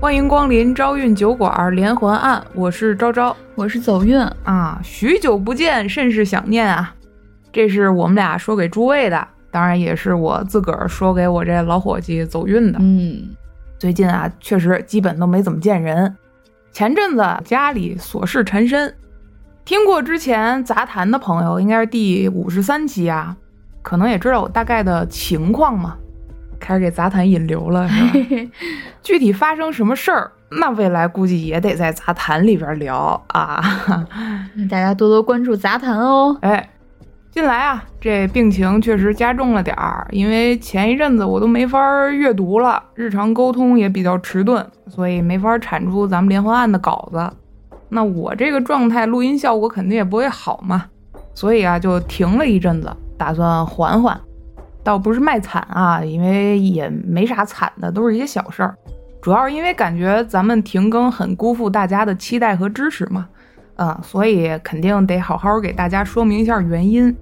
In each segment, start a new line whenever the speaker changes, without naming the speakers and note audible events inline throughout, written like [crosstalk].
欢迎光临招运酒馆连环案，我是昭昭，
我是走运
啊，许久不见，甚是想念啊。这是我们俩说给诸位的，当然也是我自个儿说给我这老伙计走运的。
嗯，
最近啊，确实基本都没怎么见人。前阵子家里琐事缠身，听过之前杂谈的朋友，应该是第五十三期啊，可能也知道我大概的情况嘛。开始给杂谈引流了，是吧？[laughs] 具体发生什么事儿，那未来估计也得在杂谈里边聊啊。
大家多多关注杂谈哦。
哎，近来啊，这病情确实加重了点儿，因为前一阵子我都没法阅读了，日常沟通也比较迟钝，所以没法产出咱们连环案的稿子。那我这个状态，录音效果肯定也不会好嘛，所以啊，就停了一阵子，打算缓缓。倒不是卖惨啊，因为也没啥惨的，都是一些小事儿。主要是因为感觉咱们停更很辜负大家的期待和支持嘛，啊，所以肯定得好好给大家说明一下原因。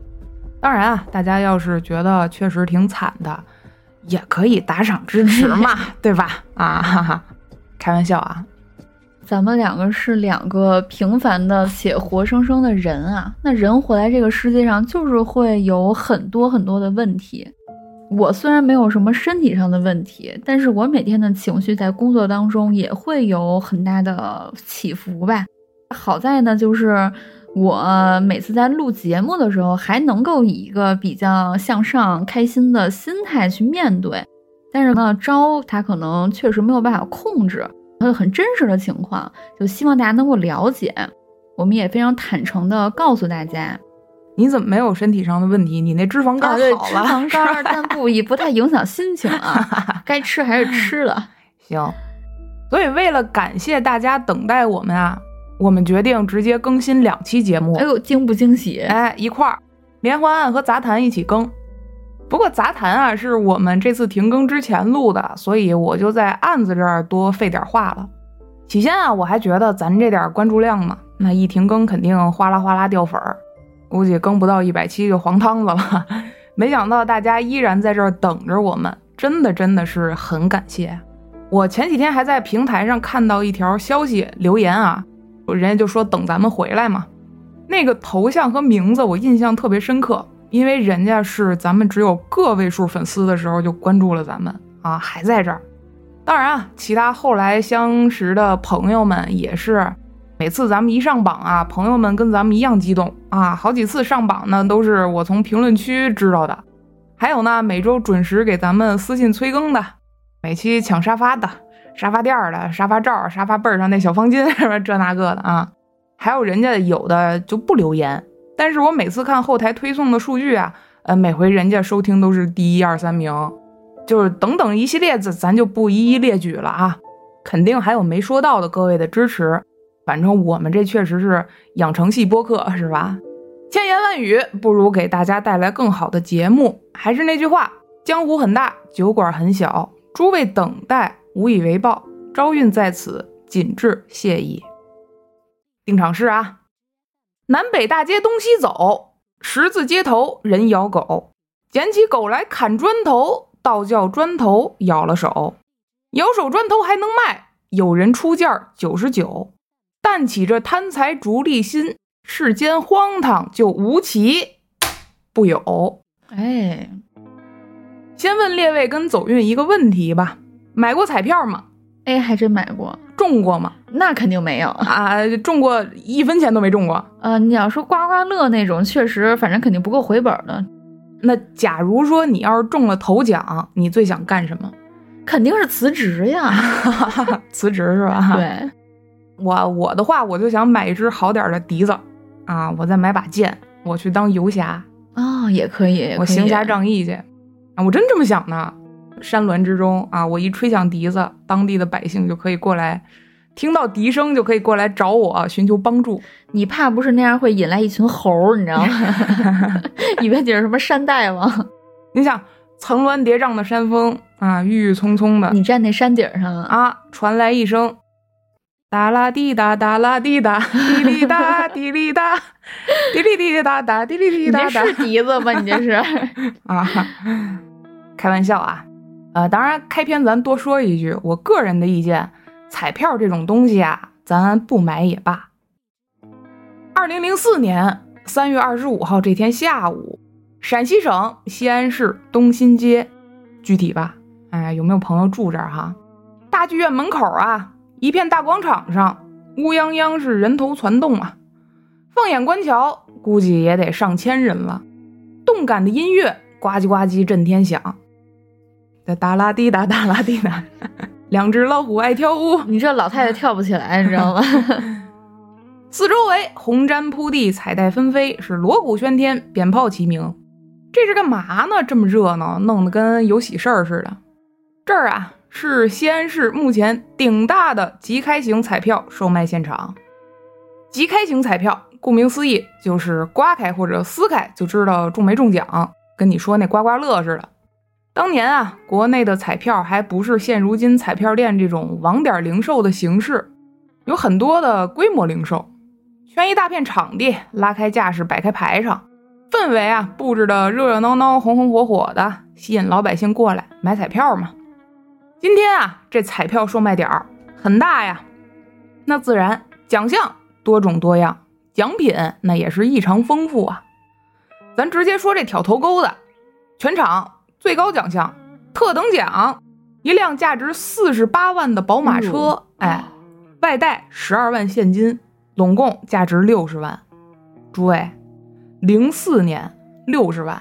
当然啊，大家要是觉得确实挺惨的，也可以打赏支持嘛，[laughs] 对吧？啊，哈哈，开玩笑啊。
咱们两个是两个平凡的且活生生的人啊，那人活在这个世界上，就是会有很多很多的问题。我虽然没有什么身体上的问题，但是我每天的情绪在工作当中也会有很大的起伏吧。好在呢，就是我每次在录节目的时候，还能够以一个比较向上、开心的心态去面对。但是呢，招他可能确实没有办法控制，有很真实的情况，就希望大家能够了解。我们也非常坦诚的告诉大家。
你怎么没有身体上的问题？你那脂肪肝好了，
脂肪肝，[laughs] 但不也不太影响心情啊。[laughs] 该吃还是吃了。
行，所以为了感谢大家等待我们啊，我们决定直接更新两期节目。
哎呦，惊不惊喜？
哎，一块儿连环案和杂谈一起更。不过杂谈啊是我们这次停更之前录的，所以我就在案子这儿多费点话了。起先啊，我还觉得咱这点关注量嘛，那一停更肯定哗啦哗啦掉粉儿。估计更不到一百七就黄汤子了，没想到大家依然在这儿等着我们，真的真的是很感谢。我前几天还在平台上看到一条消息留言啊，人家就说等咱们回来嘛。那个头像和名字我印象特别深刻，因为人家是咱们只有个位数粉丝的时候就关注了咱们啊，还在这儿。当然啊，其他后来相识的朋友们也是。每次咱们一上榜啊，朋友们跟咱们一样激动啊！好几次上榜呢，都是我从评论区知道的。还有呢，每周准时给咱们私信催更的，每期抢沙发的、沙发垫的、沙发罩、沙发背上那小方巾什么这那个的啊。[laughs] 还有人家有的就不留言，但是我每次看后台推送的数据啊，呃，每回人家收听都是第一二三名，就是等等一系列子，咱就不一一列举了啊。肯定还有没说到的各位的支持。反正我们这确实是养成系播客，是吧？千言万语不如给大家带来更好的节目。还是那句话，江湖很大，酒馆很小，诸位等待无以为报，招运在此，谨致谢意。定场诗啊，南北大街东西走，十字街头人咬狗，捡起狗来砍砖头，倒叫砖头咬了手，咬手砖头还能卖，有人出价九十九。但起这贪财逐利心，世间荒唐就无奇不有。
哎，
先问列位跟走运一个问题吧：买过彩票吗？
哎，还真买过。
中过吗？
那肯定没有
啊，中过一分钱都没中过。
呃，你要说刮刮乐那种，确实，反正肯定不够回本的。
那假如说你要是中了头奖，你最想干什么？
肯定是辞职呀，[laughs]
辞职是吧？
对。
我我的话，我就想买一支好点的笛子，啊，我再买把剑，我去当游侠
啊，也可以，
我行侠仗义去，啊，我真这么想的。山峦之中啊，我一吹响笛子，当地的百姓就可以过来，听到笛声就可以过来找我寻求帮助。
你怕不是那样会引来一群猴，你知道吗？[laughs] 以为你是什么山大王？
你想，层峦叠嶂的山峰啊，郁郁葱葱的，
你站那山顶上
啊，传来一声。哒啦滴哒哒啦滴哒，滴哩哒 [laughs] 滴哩哒，滴哩滴哒哒滴哩滴哒哒。
你是笛子吧？你这是 [laughs]
啊？开玩笑啊！呃，当然开篇咱多说一句，我个人的意见，彩票这种东西啊，咱不买也罢。二零零四年三月二十五号这天下午，陕西省西安市东新街，具体吧？哎，有没有朋友住这儿哈？大剧院门口啊，一片大广场上，乌泱泱是人头攒动啊。放眼观瞧，估计也得上千人了。动感的音乐呱唧呱唧震天响，哒哒啦滴哒哒啦滴哒，[laughs] 两只老虎爱跳舞。
你这老太太跳不起来，你知道吗？
四周围红毡铺地，彩带纷飞，是锣鼓喧天，鞭炮齐鸣。这是干嘛呢？这么热闹，弄得跟有喜事儿似的。这儿啊，是西安市目前顶大的即开型彩票售卖现场。即开型彩票。顾名思义，就是刮开或者撕开就知道中没中奖，跟你说那刮刮乐似的。当年啊，国内的彩票还不是现如今彩票店这种网点零售的形式，有很多的规模零售，圈一大片场地，拉开架势，摆开排场，氛围啊布置的热热闹闹、红红火火的，吸引老百姓过来买彩票嘛。今天啊，这彩票售卖点儿很大呀，那自然奖项多种多样。奖品那也是异常丰富啊，咱直接说这挑头钩的，全场最高奖项特等奖，一辆价值四十八万的宝马车，哎，外带十二万现金，拢共价值六十万。诸位，零四年六十万，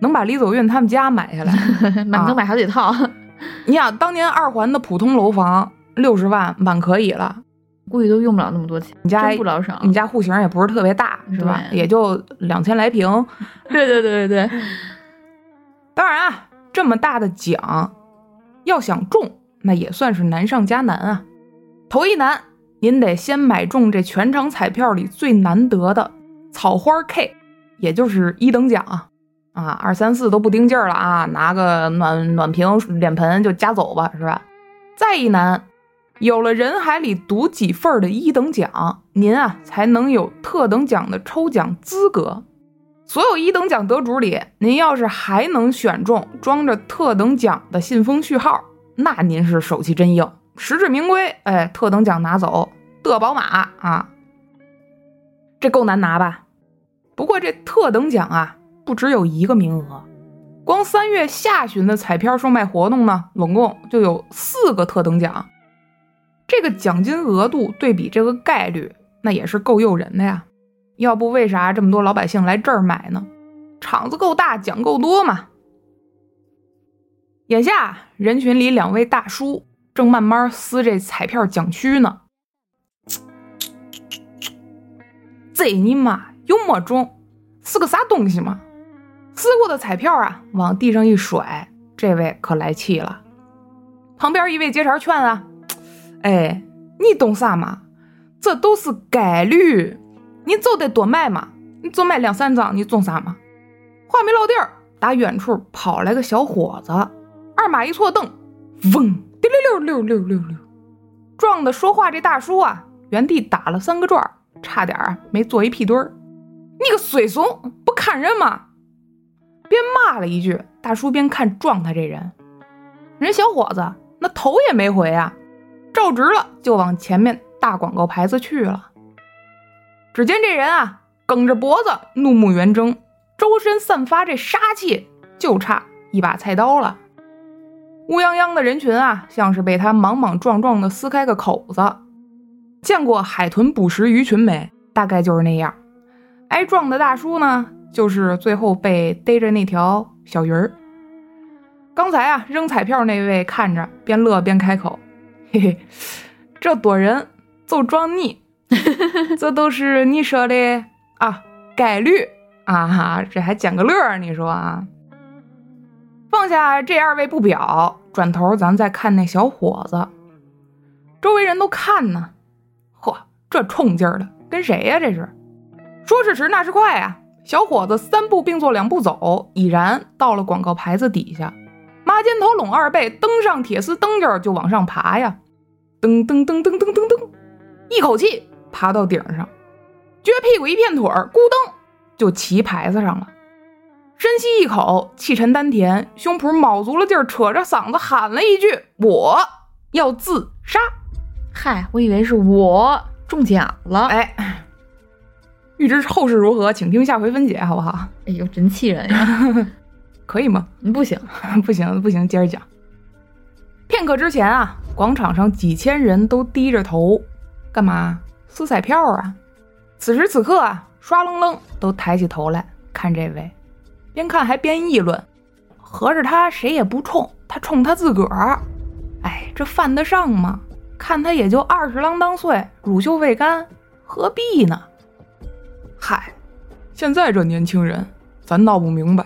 能把李走运他们家买下来，[laughs]
能买好几套。[laughs]
你想当年二环的普通楼房六十万满可以了。
估计都用不了那么多钱，
你家
不老少，
你家户型也不是特别大，是吧？也就两千来平。[laughs]
对对对对对。
当然啊，这么大的奖，要想中，那也算是难上加难啊。头一难，您得先买中这全场彩票里最难得的草花 K，也就是一等奖啊。啊，二三四都不盯劲儿了啊，拿个暖暖瓶、脸盆就夹走吧，是吧？再一难。有了人海里独几份的一等奖，您啊才能有特等奖的抽奖资格。所有一等奖得主里，您要是还能选中装着特等奖的信封序号，那您是手气真硬，实至名归。哎，特等奖拿走的宝马啊，这够难拿吧？不过这特等奖啊，不只有一个名额，光三月下旬的彩票售卖活动呢，总共就有四个特等奖。这个奖金额度对比这个概率，那也是够诱人的呀。要不为啥这么多老百姓来这儿买呢？场子够大，奖够多嘛。眼下人群里两位大叔正慢慢撕这彩票奖区呢。[tsk] 这你妈有没中？是个啥东西嘛？撕过的彩票啊，往地上一甩，这位可来气了。旁边一位接茬劝啊。哎，你懂啥嘛？这都是概率，你就得多买嘛。你就买两三张，你中啥嘛？话没落地儿，打远处跑来个小伙子，二马一错蹬，嗡，滴溜溜溜溜溜溜，撞的说话这大叔啊，原地打了三个转，差点没坐一屁墩儿。你个衰怂，不看人吗？边骂了一句，大叔边看撞他这人，人小伙子那头也没回啊。照直了，就往前面大广告牌子去了。只见这人啊，梗着脖子，怒目圆睁，周身散发这杀气，就差一把菜刀了。乌泱泱的人群啊，像是被他莽莽撞撞的撕开个口子。见过海豚捕食鱼群没？大概就是那样。挨撞的大叔呢，就是最后被逮着那条小鱼儿。刚才啊，扔彩票那位看着，边乐边开口。[laughs] 嘿嘿，这躲人就撞你，[laughs] 这都是你说的啊概率啊哈，这还捡个乐你说啊？放下这二位不表，转头咱再看那小伙子，周围人都看呢。嚯，这冲劲儿的，跟谁呀？这是？说时迟，那时快啊！小伙子三步并作两步走，已然到了广告牌子底下，妈肩头拢二背，登上铁丝蹬着就往上爬呀。噔噔噔噔噔噔噔，一口气爬到顶上，撅屁股一片腿儿，咕噔就骑牌子上了。深吸一口，气沉丹田，胸脯卯足了劲儿，扯着嗓子喊了一句：“我要自杀。”
嗨，我以为是我中奖了。
哎，预知后事如何，请听下回分解，好不好？
哎呦，真气人呀！[laughs]
可以吗？
不行，[laughs]
不行，不行，接着讲。片刻之前啊，广场上几千人都低着头，干嘛？撕彩票啊！此时此刻啊，刷楞楞都抬起头来看这位，边看还边议论，合着他谁也不冲，他冲他自个儿。哎，这犯得上吗？看他也就二十郎当岁，乳臭未干，何必呢？嗨，现在这年轻人，咱闹不明白。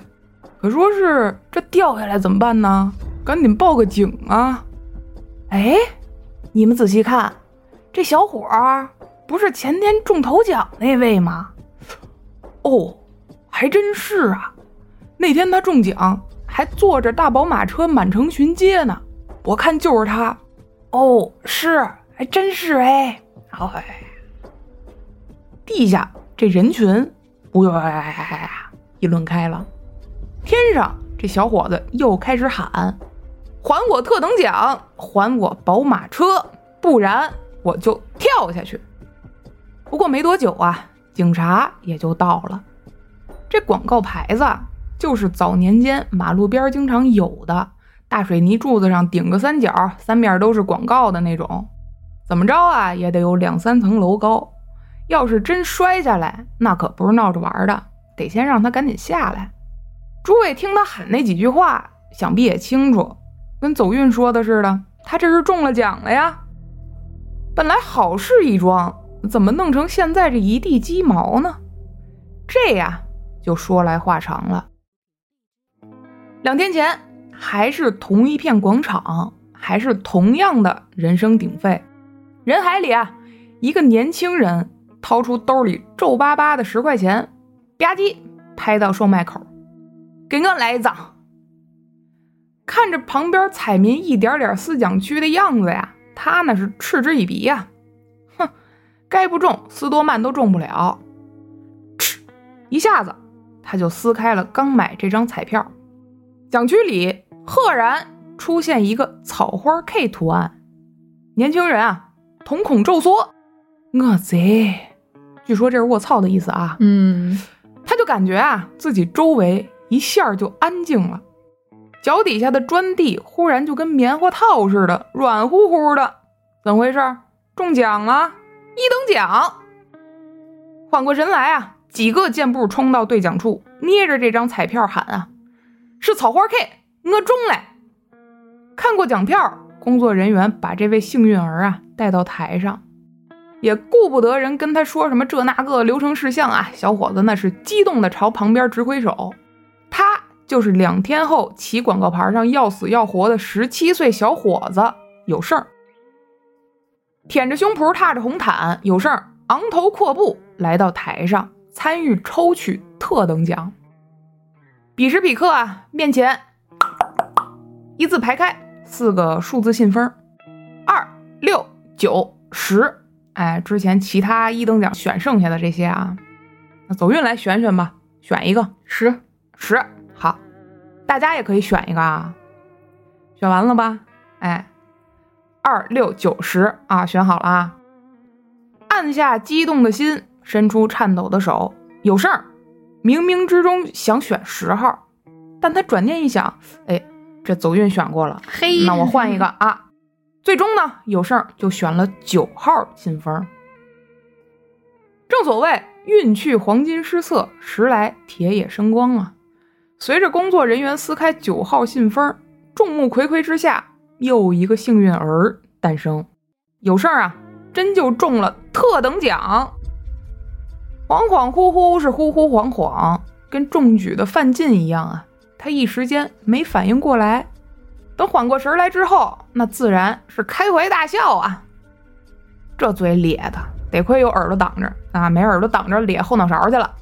可说是这掉下来怎么办呢？赶紧报个警啊！哎，你们仔细看，这小伙儿不是前天中头奖那位吗？哦，还真是啊！那天他中奖，还坐着大宝马车满城巡街呢。我看就是他。哦，是，还真是哎。哎，地下这人群，哇，议论开了。天上这小伙子又开始喊：“还我特等奖，还我宝马车，不然我就跳下去。”不过没多久啊，警察也就到了。这广告牌子就是早年间马路边经常有的，大水泥柱子上顶个三角，三面都是广告的那种。怎么着啊，也得有两三层楼高。要是真摔下来，那可不是闹着玩的，得先让他赶紧下来。诸位听他喊那几句话，想必也清楚，跟走运说的似的，他这是中了奖了呀。本来好事一桩，怎么弄成现在这一地鸡毛呢？这呀，就说来话长了。两天前，还是同一片广场，还是同样的人声鼎沸，人海里啊，一个年轻人掏出兜里皱巴巴的十块钱，吧唧拍到售卖口。给我来一张。看着旁边彩民一点点撕奖区的样子呀，他那是嗤之以鼻呀。哼，该不中斯多曼都中不了。嗤，一下子他就撕开了刚买这张彩票，奖区里赫然出现一个草花 K 图案。年轻人啊，瞳孔骤缩。我贼，据说这是卧槽的意思啊。
嗯，
他就感觉啊，自己周围。一下就安静了，脚底下的砖地忽然就跟棉花套似的软乎乎的，怎么回事？中奖了，一等奖！缓过神来啊，几个箭步冲到兑奖处，捏着这张彩票喊啊：“是草花 K，我中了！”看过奖票，工作人员把这位幸运儿啊带到台上，也顾不得人跟他说什么这那个流程事项啊，小伙子那是激动的朝旁边直挥手。他就是两天后骑广告牌上要死要活的十七岁小伙子有胜，舔着胸脯踏着红毯有胜，昂头阔步来到台上参与抽取特等奖。彼时彼刻啊，面前一字排开四个数字信封，二六九十。哎，之前其他一等奖选剩下的这些啊，那走运来选选吧，选一个
十。
十好，大家也可以选一个啊。选完了吧？哎，二六九十啊，选好了啊。按下激动的心，伸出颤抖的手，有事儿。冥冥之中想选十号，但他转念一想，哎，这走运选过了，
嘿，
那我换一个 [laughs] 啊。最终呢，有事儿就选了九号信封。正所谓运去黄金失色，时来铁也生光啊。随着工作人员撕开九号信封，众目睽睽之下，又一个幸运儿诞生。有事儿啊，真就中了特等奖。恍恍惚惚是惚惚恍恍，跟中举的范进一样啊。他一时间没反应过来，等缓过神来之后，那自然是开怀大笑啊。这嘴咧的，得亏有耳朵挡着啊，没耳朵挡着咧后脑勺去了。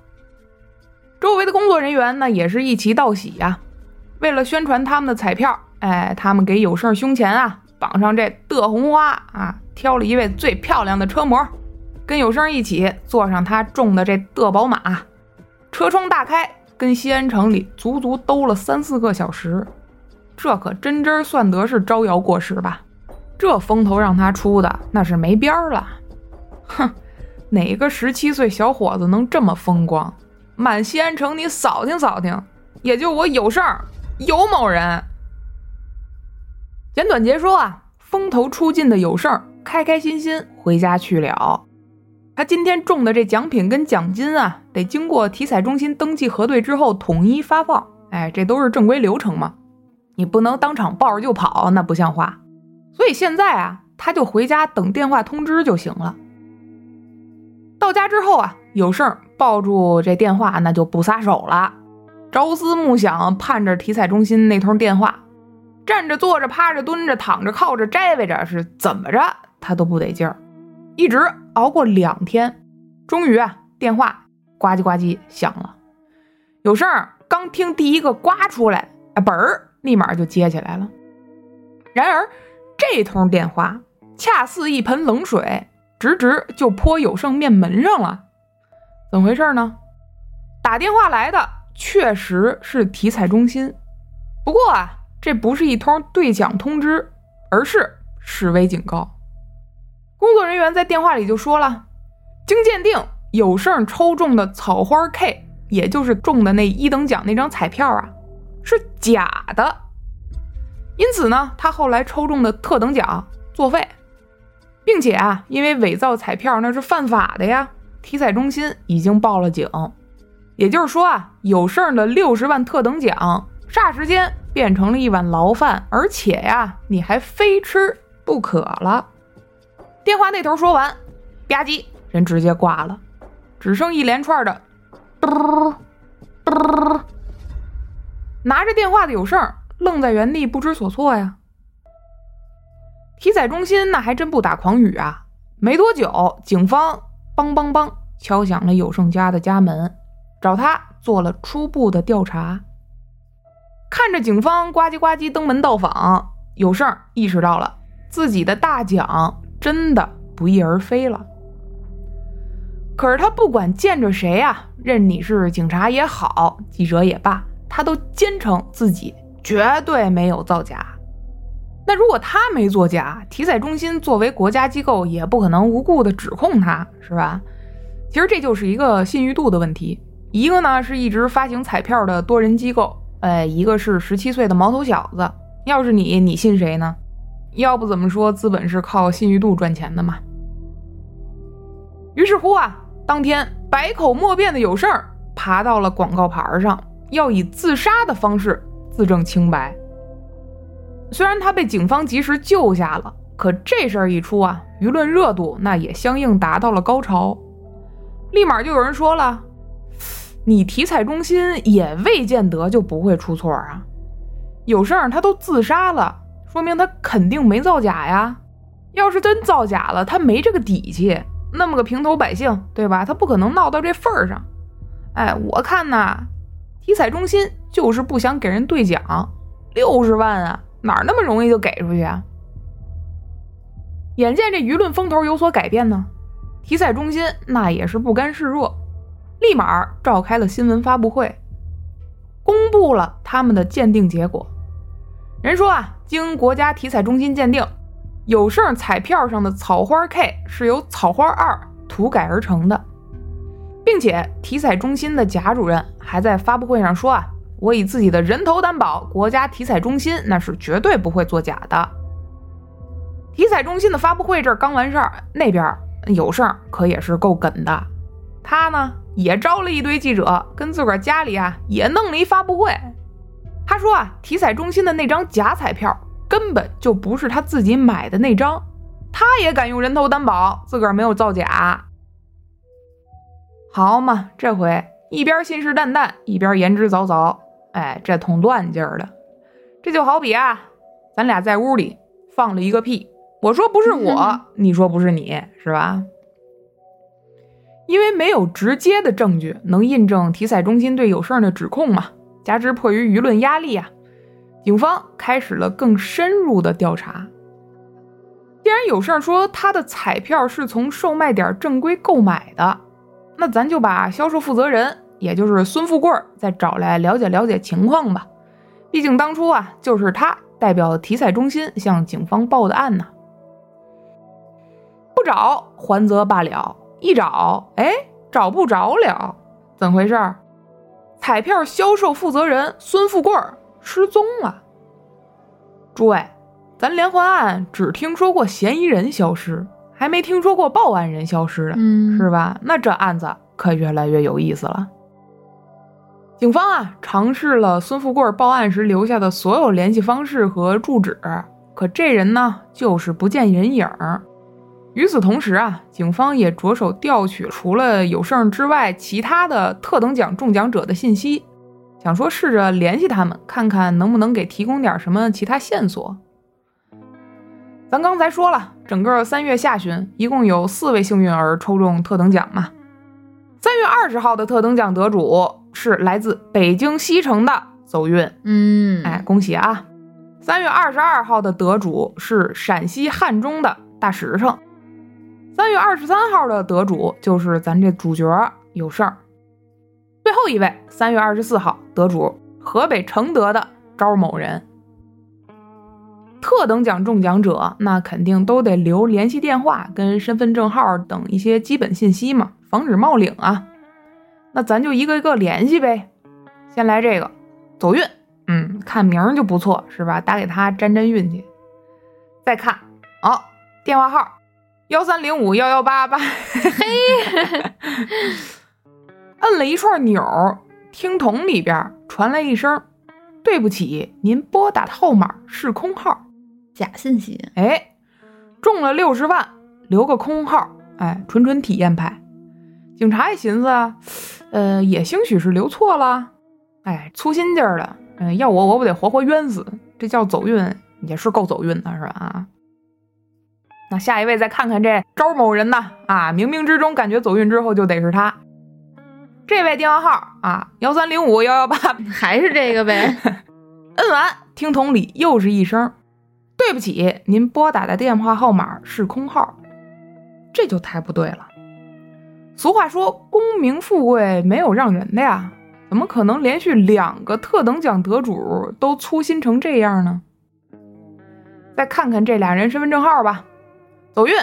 周围的工作人员呢，也是一齐道喜呀。为了宣传他们的彩票，哎，他们给有胜胸前啊绑上这的红花啊，挑了一位最漂亮的车模，跟有胜一起坐上他中的这的宝马，车窗大开，跟西安城里足足兜了三四个小时，这可真真算得是招摇过市吧？这风头让他出的那是没边儿了。哼，哪个十七岁小伙子能这么风光？满西安城你扫听扫听，也就我有胜有某人。简短截说啊，风头出尽的有胜开开心心回家去了。他今天中的这奖品跟奖金啊，得经过体彩中心登记核对之后统一发放。哎，这都是正规流程嘛，你不能当场抱着就跑，那不像话。所以现在啊，他就回家等电话通知就行了。到家之后啊，有胜抱住这电话，那就不撒手了，朝思暮想，盼着体彩中心那通电话，站着、坐着、趴着、蹲着、躺着、靠着、摘围着，是怎么着他都不得劲儿，一直熬过两天，终于啊，电话呱唧呱唧响了。有胜刚听第一个呱出来，啊，本儿立马就接起来了。然而。这通电话恰似一盆冷水，直直就泼有胜面门上了。怎么回事呢？打电话来的确实是体彩中心，不过啊，这不是一通兑奖通知，而是示威警告。工作人员在电话里就说了：“经鉴定，有胜抽中的草花 K，也就是中的那一等奖那张彩票啊，是假的。”因此呢，他后来抽中的特等奖作废，并且啊，因为伪造彩票那是犯法的呀，体彩中心已经报了警。也就是说啊，有胜的六十万特等奖，霎时间变成了一碗牢饭，而且呀，你还非吃不可了。电话那头说完，吧唧，人直接挂了，只剩一连串的嘟嘟，拿着电话的有胜。愣在原地不知所措呀！体彩中心那还真不打诳语啊！没多久，警方梆梆梆敲响了有胜家的家门，找他做了初步的调查。看着警方呱唧呱唧登门到访，有胜意识到了自己的大奖真的不翼而飞了。可是他不管见着谁啊，任你是警察也好，记者也罢，他都坚称自己。绝对没有造假。那如果他没作假，体彩中心作为国家机构也不可能无故的指控他，是吧？其实这就是一个信誉度的问题。一个呢是一直发行彩票的多人机构，哎，一个是十七岁的毛头小子。要是你，你信谁呢？要不怎么说资本是靠信誉度赚钱的嘛？于是乎啊，当天百口莫辩的有事儿爬到了广告牌上，要以自杀的方式。自证清白。虽然他被警方及时救下了，可这事儿一出啊，舆论热度那也相应达到了高潮。立马就有人说了：“你体彩中心也未见得就不会出错啊！有事儿他都自杀了，说明他肯定没造假呀。要是真造假了，他没这个底气，那么个平头百姓，对吧？他不可能闹到这份儿上。哎，我看呐。”体彩中心就是不想给人兑奖，六十万啊，哪那么容易就给出去啊？眼见这舆论风头有所改变呢，体彩中心那也是不甘示弱，立马召开了新闻发布会，公布了他们的鉴定结果。人说啊，经国家体彩中心鉴定，有胜彩票上的草花 K 是由草花二涂改而成的。并且体彩中心的贾主任还在发布会上说啊，我以自己的人头担保，国家体彩中心那是绝对不会作假的。体彩中心的发布会这儿刚完事儿，那边有事儿可也是够梗的，他呢也招了一堆记者，跟自个儿家里啊也弄了一发布会。他说啊，体彩中心的那张假彩票根本就不是他自己买的那张，他也敢用人头担保，自个儿没有造假。好嘛，这回一边信誓旦旦，一边言之凿凿，哎，这通乱劲儿的。这就好比啊，咱俩在屋里放了一个屁，我说不是我，你说不是你，是吧？因为没有直接的证据能印证体彩中心对有胜的指控嘛，加之迫于舆论压力啊，警方开始了更深入的调查。既然有胜说他的彩票是从售卖点正规购买的。那咱就把销售负责人，也就是孙富贵，再找来了解了解情况吧。毕竟当初啊，就是他代表体彩中心向警方报的案呢。找，还则罢了；一找，哎，找不着了，怎么回事？彩票销售负责人孙富贵失踪了。诸位，咱连环案只听说过嫌疑人消失，还没听说过报案人消失的，
嗯，
是吧？那这案子可越来越有意思了。警方啊，尝试了孙富贵报案时留下的所有联系方式和住址，可这人呢，就是不见人影儿。与此同时啊，警方也着手调取除了有胜之外其他的特等奖中奖者的信息，想说试着联系他们，看看能不能给提供点什么其他线索。咱刚才说了，整个三月下旬，一共有四位幸运儿抽中特等奖嘛。三月二十号的特等奖得主是来自北京西城的走运，
嗯，
哎，恭喜啊！三月二十二号的得主是陕西汉中的大实诚，三月二十三号的得主就是咱这主角有事儿。最后一位，三月二十四号得主河北承德的招某人。特等奖中奖者，那肯定都得留联系电话跟身份证号等一些基本信息嘛，防止冒领啊。那咱就一个一个联系呗。先来这个走运，嗯，看名儿就不错，是吧？打给他沾沾运气。再看，哦，电话号幺三零五幺幺八八，嘿，[laughs] 摁了一串钮儿，听筒里边传来一声：“对不起，您拨打的号码是空号。”
假信息，
哎，中了六十万，留个空号，哎，纯纯体验派。警察一寻思啊，呃，也兴许是留错了，哎，粗心劲儿的，嗯、要我我不得活活冤死，这叫走运，也是够走运的，是吧？啊，那下一位再看看这招某人呢，啊，冥冥之中感觉走运之后就得是他。这位电话号啊，幺三零五幺幺八，[laughs]
还是这个呗。[laughs]
摁完，听筒里又是一声。对不起，您拨打的电话号码是空号，这就太不对了。俗话说，功名富贵没有让人的呀，怎么可能连续两个特等奖得主都粗心成这样呢？再看看这俩人身份证号吧，走运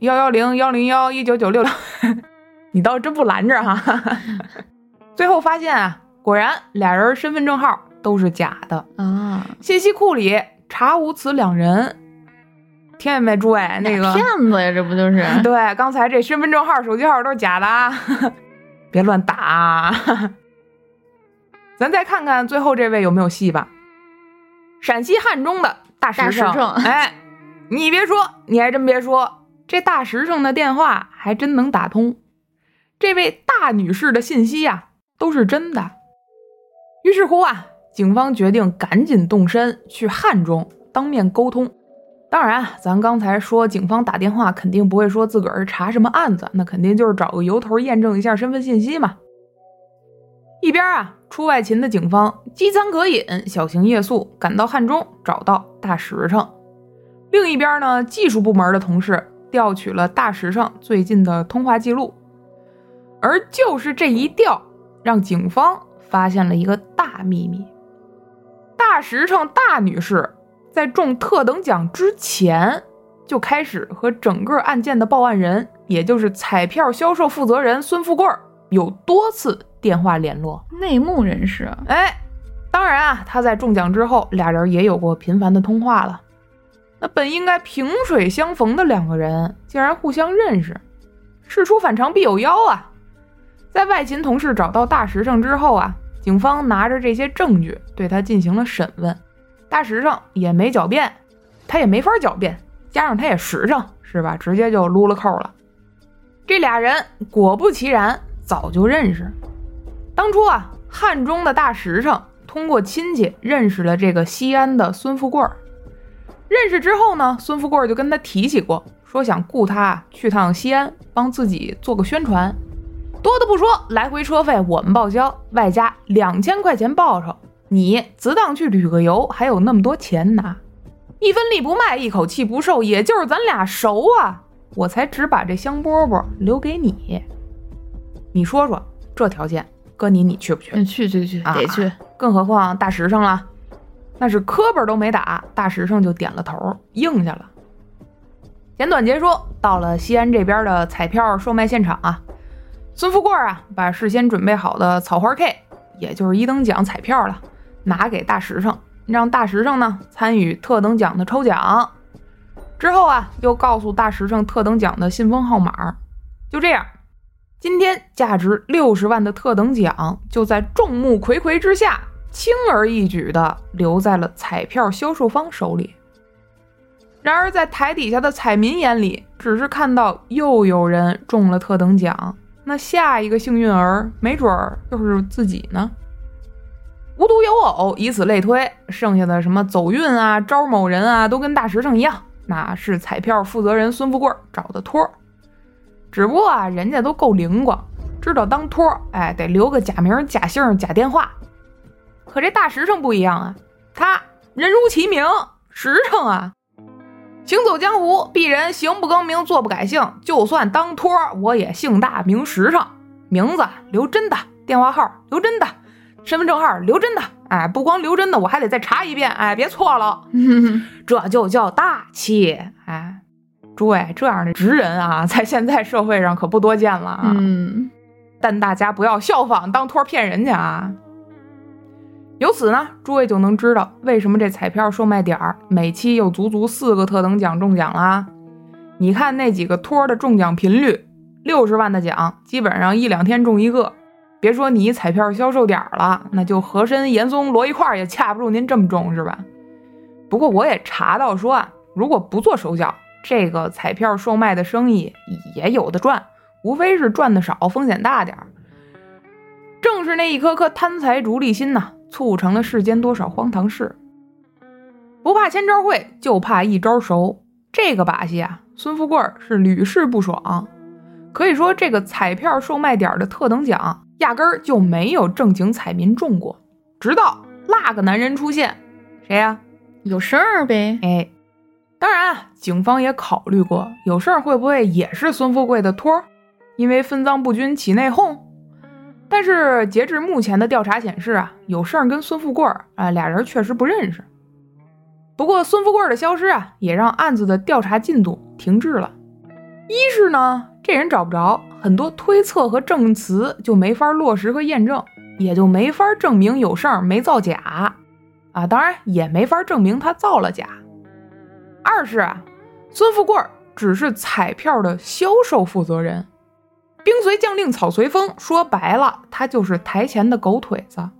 幺幺零幺零幺一九九六六，[laughs] 你倒真不拦着哈。[laughs] 最后发现啊，果然俩人身份证号都是假的
啊，
信息库里。查无此两人，听见没，诸位？那个
骗子呀，这不就是？[laughs]
对，刚才这身份证号、手机号都是假的，啊，[laughs] 别乱打。啊 [laughs] 咱再看看最后这位有没有戏吧。陕西汉中的大实诚，哎，你别说，你还真别说，这大实诚的电话还真能打通。这位大女士的信息呀、啊，都是真的。于是乎啊。警方决定赶紧动身去汉中当面沟通。当然，咱刚才说警方打电话肯定不会说自个儿查什么案子，那肯定就是找个由头验证一下身份信息嘛。一边啊，出外勤的警方饥餐渴饮，小行夜宿，赶到汉中找到大实诚；另一边呢，技术部门的同事调取了大实诚最近的通话记录，而就是这一调，让警方发现了一个大秘密。大实诚大女士在中特等奖之前，就开始和整个案件的报案人，也就是彩票销售负责人孙富贵有多次电话联络。
内幕人士，
哎，当然啊，他在中奖之后，俩人也有过频繁的通话了。那本应该萍水相逢的两个人，竟然互相认识，事出反常必有妖啊！在外勤同事找到大实诚之后啊。警方拿着这些证据对他进行了审问，大实诚也没狡辩，他也没法狡辩，加上他也实诚，是吧？直接就撸了扣了。这俩人果不其然早就认识。当初啊，汉中的大实诚通过亲戚认识了这个西安的孙富贵儿。认识之后呢，孙富贵儿就跟他提起过，说想雇他去趟西安，帮自己做个宣传。多的不说，来回车费我们报销，外加两千块钱报酬。你只当去旅个游，还有那么多钱拿，一分利不卖，一口气不受，也就是咱俩熟啊，我才只把这香饽饽留给你。你说说，这条件，哥你你去不去？
去去去，得去。
啊、更何况大实诚了，那是磕巴都没打，大实诚就点了头，应下了。简短结说，到了西安这边的彩票售卖现场啊，孙富贵啊把事先准备好的草花 K，也就是一等奖彩票了，拿给大实诚，让大实诚呢参与特等奖的抽奖。之后啊，又告诉大实诚特等奖的信封号码。就这样，今天价值六十万的特等奖就在众目睽睽之下，轻而易举地留在了彩票销售方手里。然而，在台底下的彩民眼里，只是看到又有人中了特等奖，那下一个幸运儿，没准儿就是自己呢。无独有偶，以此类推，剩下的什么走运啊、招某人啊，都跟大实诚一样。那是彩票负责人孙富贵找的托，只不过啊，人家都够灵光，知道当托，哎，得留个假名、假姓、假电话。可这大实诚不一样啊，他人如其名，实诚啊，行走江湖，鄙人行不更名，坐不改姓，就算当托，我也姓大名实诚，名字留真的，电话号留真的，身份证号留真的。哎，不光留真的，我还得再查一遍。哎，别错了，[laughs] 这就叫大气。哎，诸位，这样的直人啊，在现在社会上可不多见了啊。
嗯，
但大家不要效仿，当托骗人家啊。由此呢，诸位就能知道为什么这彩票售卖点儿每期有足足四个特等奖中奖啦。你看那几个托的中奖频率，六十万的奖，基本上一两天中一个。别说你彩票销售点了，那就和珅、严嵩摞一块儿也掐不住您这么重，是吧？不过我也查到说啊，如果不做手脚，这个彩票售卖的生意也有的赚，无非是赚的少，风险大点儿。正是那一颗颗贪财逐利心呐，促成了世间多少荒唐事。不怕千招会，就怕一招熟。这个把戏啊，孙富贵是屡试不爽。可以说，这个彩票售卖点的特等奖。压根儿就没有正经彩民中过，直到那个男人出现，谁呀？
有事儿呗。
哎，当然，警方也考虑过，有事儿会不会也是孙富贵的托儿？因为分赃不均起内讧。但是截至目前的调查显示啊，有事儿跟孙富贵儿啊俩人确实不认识。不过孙富贵儿的消失啊，也让案子的调查进度停滞了。一是呢，这人找不着。很多推测和证词就没法落实和验证，也就没法证明有事儿没造假啊，当然也没法证明他造了假。二是啊，孙富贵儿只是彩票的销售负责人，兵随将令草随风，说白了，他就是台前的狗腿子，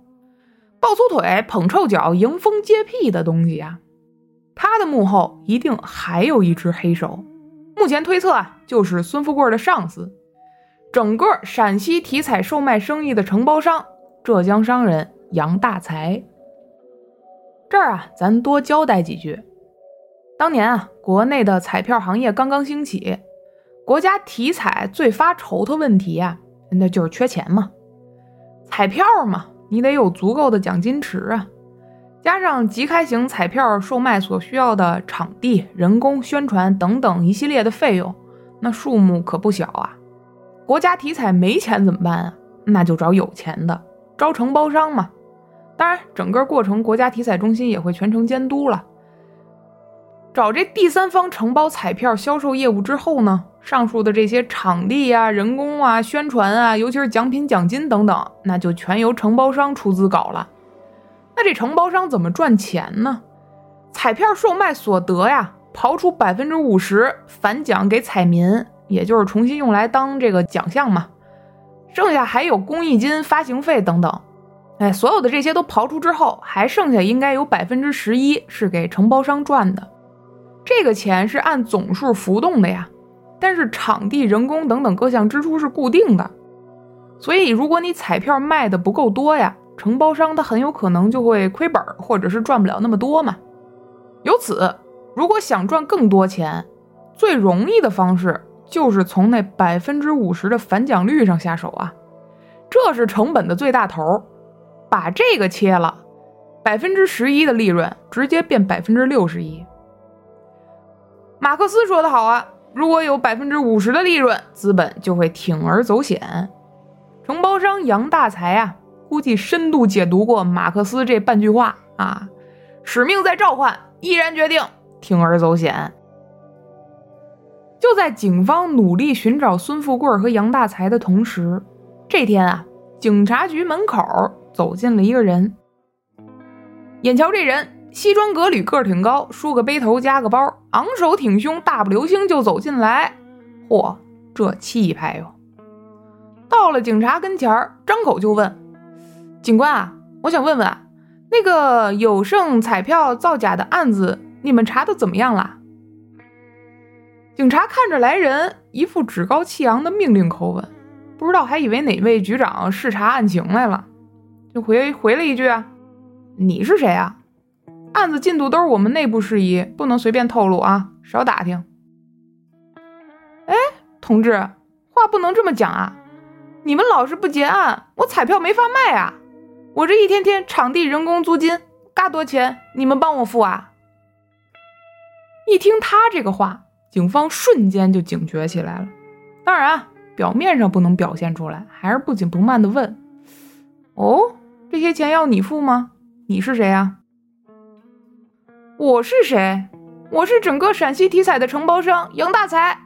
抱粗腿捧臭脚迎风接屁的东西啊。他的幕后一定还有一只黑手，目前推测啊，就是孙富贵的上司。整个陕西体彩售卖生意的承包商，浙江商人杨大才。这儿啊，咱多交代几句。当年啊，国内的彩票行业刚刚兴起，国家体彩最发愁的问题啊，那就是缺钱嘛。彩票嘛，你得有足够的奖金池啊，加上即开型彩票售卖所需要的场地、人工、宣传等等一系列的费用，那数目可不小啊。国家体彩没钱怎么办啊？那就找有钱的，招承包商嘛。当然，整个过程国家体彩中心也会全程监督了。找这第三方承包彩票销售业务之后呢，上述的这些场地呀、人工啊、宣传啊，尤其是奖品、奖金等等，那就全由承包商出资搞了。那这承包商怎么赚钱呢？彩票售卖所得呀，刨出百分之五十返奖给彩民。也就是重新用来当这个奖项嘛，剩下还有公益金、发行费等等，哎，所有的这些都刨出之后，还剩下应该有百分之十一是给承包商赚的。这个钱是按总数浮动的呀，但是场地、人工等等各项支出是固定的，所以如果你彩票卖的不够多呀，承包商他很有可能就会亏本，或者是赚不了那么多嘛。由此，如果想赚更多钱，最容易的方式。就是从那百分之五十的返奖率上下手啊，这是成本的最大头，把这个切了，百分之十一的利润直接变百分之六十一。马克思说的好啊，如果有百分之五十的利润，资本就会铤而走险。承包商杨大才啊，估计深度解读过马克思这半句话啊，使命在召唤，毅然决定铤而走险。就在警方努力寻找孙富贵和杨大才的同时，这天啊，警察局门口走进了一个人。眼瞧这人西装革履，个儿挺高，梳个背头，夹个包，昂首挺胸，大步流星就走进来。嚯，这气派哟！到了警察跟前儿，张口就问：“警官啊，我想问问，那个有胜彩票造假的案子，你们查的怎么样了？”警察看着来人，一副趾高气扬的命令口吻，不知道还以为哪位局长视察案情来了，就回回了一句：“你是谁啊？案子进度都是我们内部事宜，不能随便透露啊，少打听。”哎，同志，话不能这么讲啊！你们老是不结案，我彩票没法卖啊！我这一天天场地、人工、租金，嘎多钱，你们帮我付啊！一听他这个话。警方瞬间就警觉起来了，当然，表面上不能表现出来，还是不紧不慢的问：“哦，这些钱要你付吗？你是谁呀？”“我是谁？我是整个陕西体彩的承包商杨大才。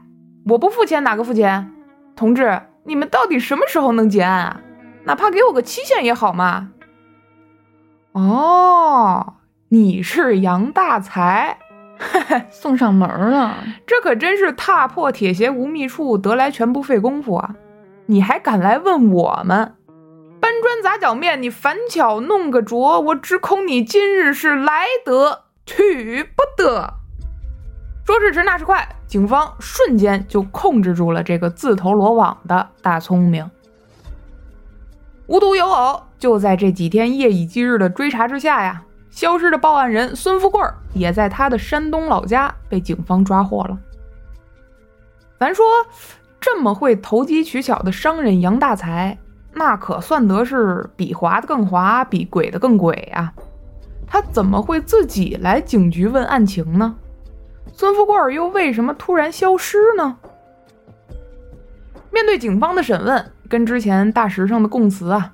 我不付钱，哪个付钱？同志，你们到底什么时候能结案啊？哪怕给我个期限也好嘛。”“哦，你是杨大才。[laughs] ”
送上门了，
这可真是踏破铁鞋无觅处，得来全不费工夫啊！你还敢来问我们？搬砖砸脚面，你反巧弄个拙，我只恐你今日是来得取不得。说时迟，那时快，警方瞬间就控制住了这个自投罗网的大聪明。无独有偶，就在这几天夜以继日的追查之下呀。消失的报案人孙富贵也在他的山东老家被警方抓获了。咱说，这么会投机取巧的商人杨大才，那可算得是比滑的更滑，比鬼的更鬼啊！他怎么会自己来警局问案情呢？孙富贵又为什么突然消失呢？面对警方的审问，跟之前大石上的供词啊，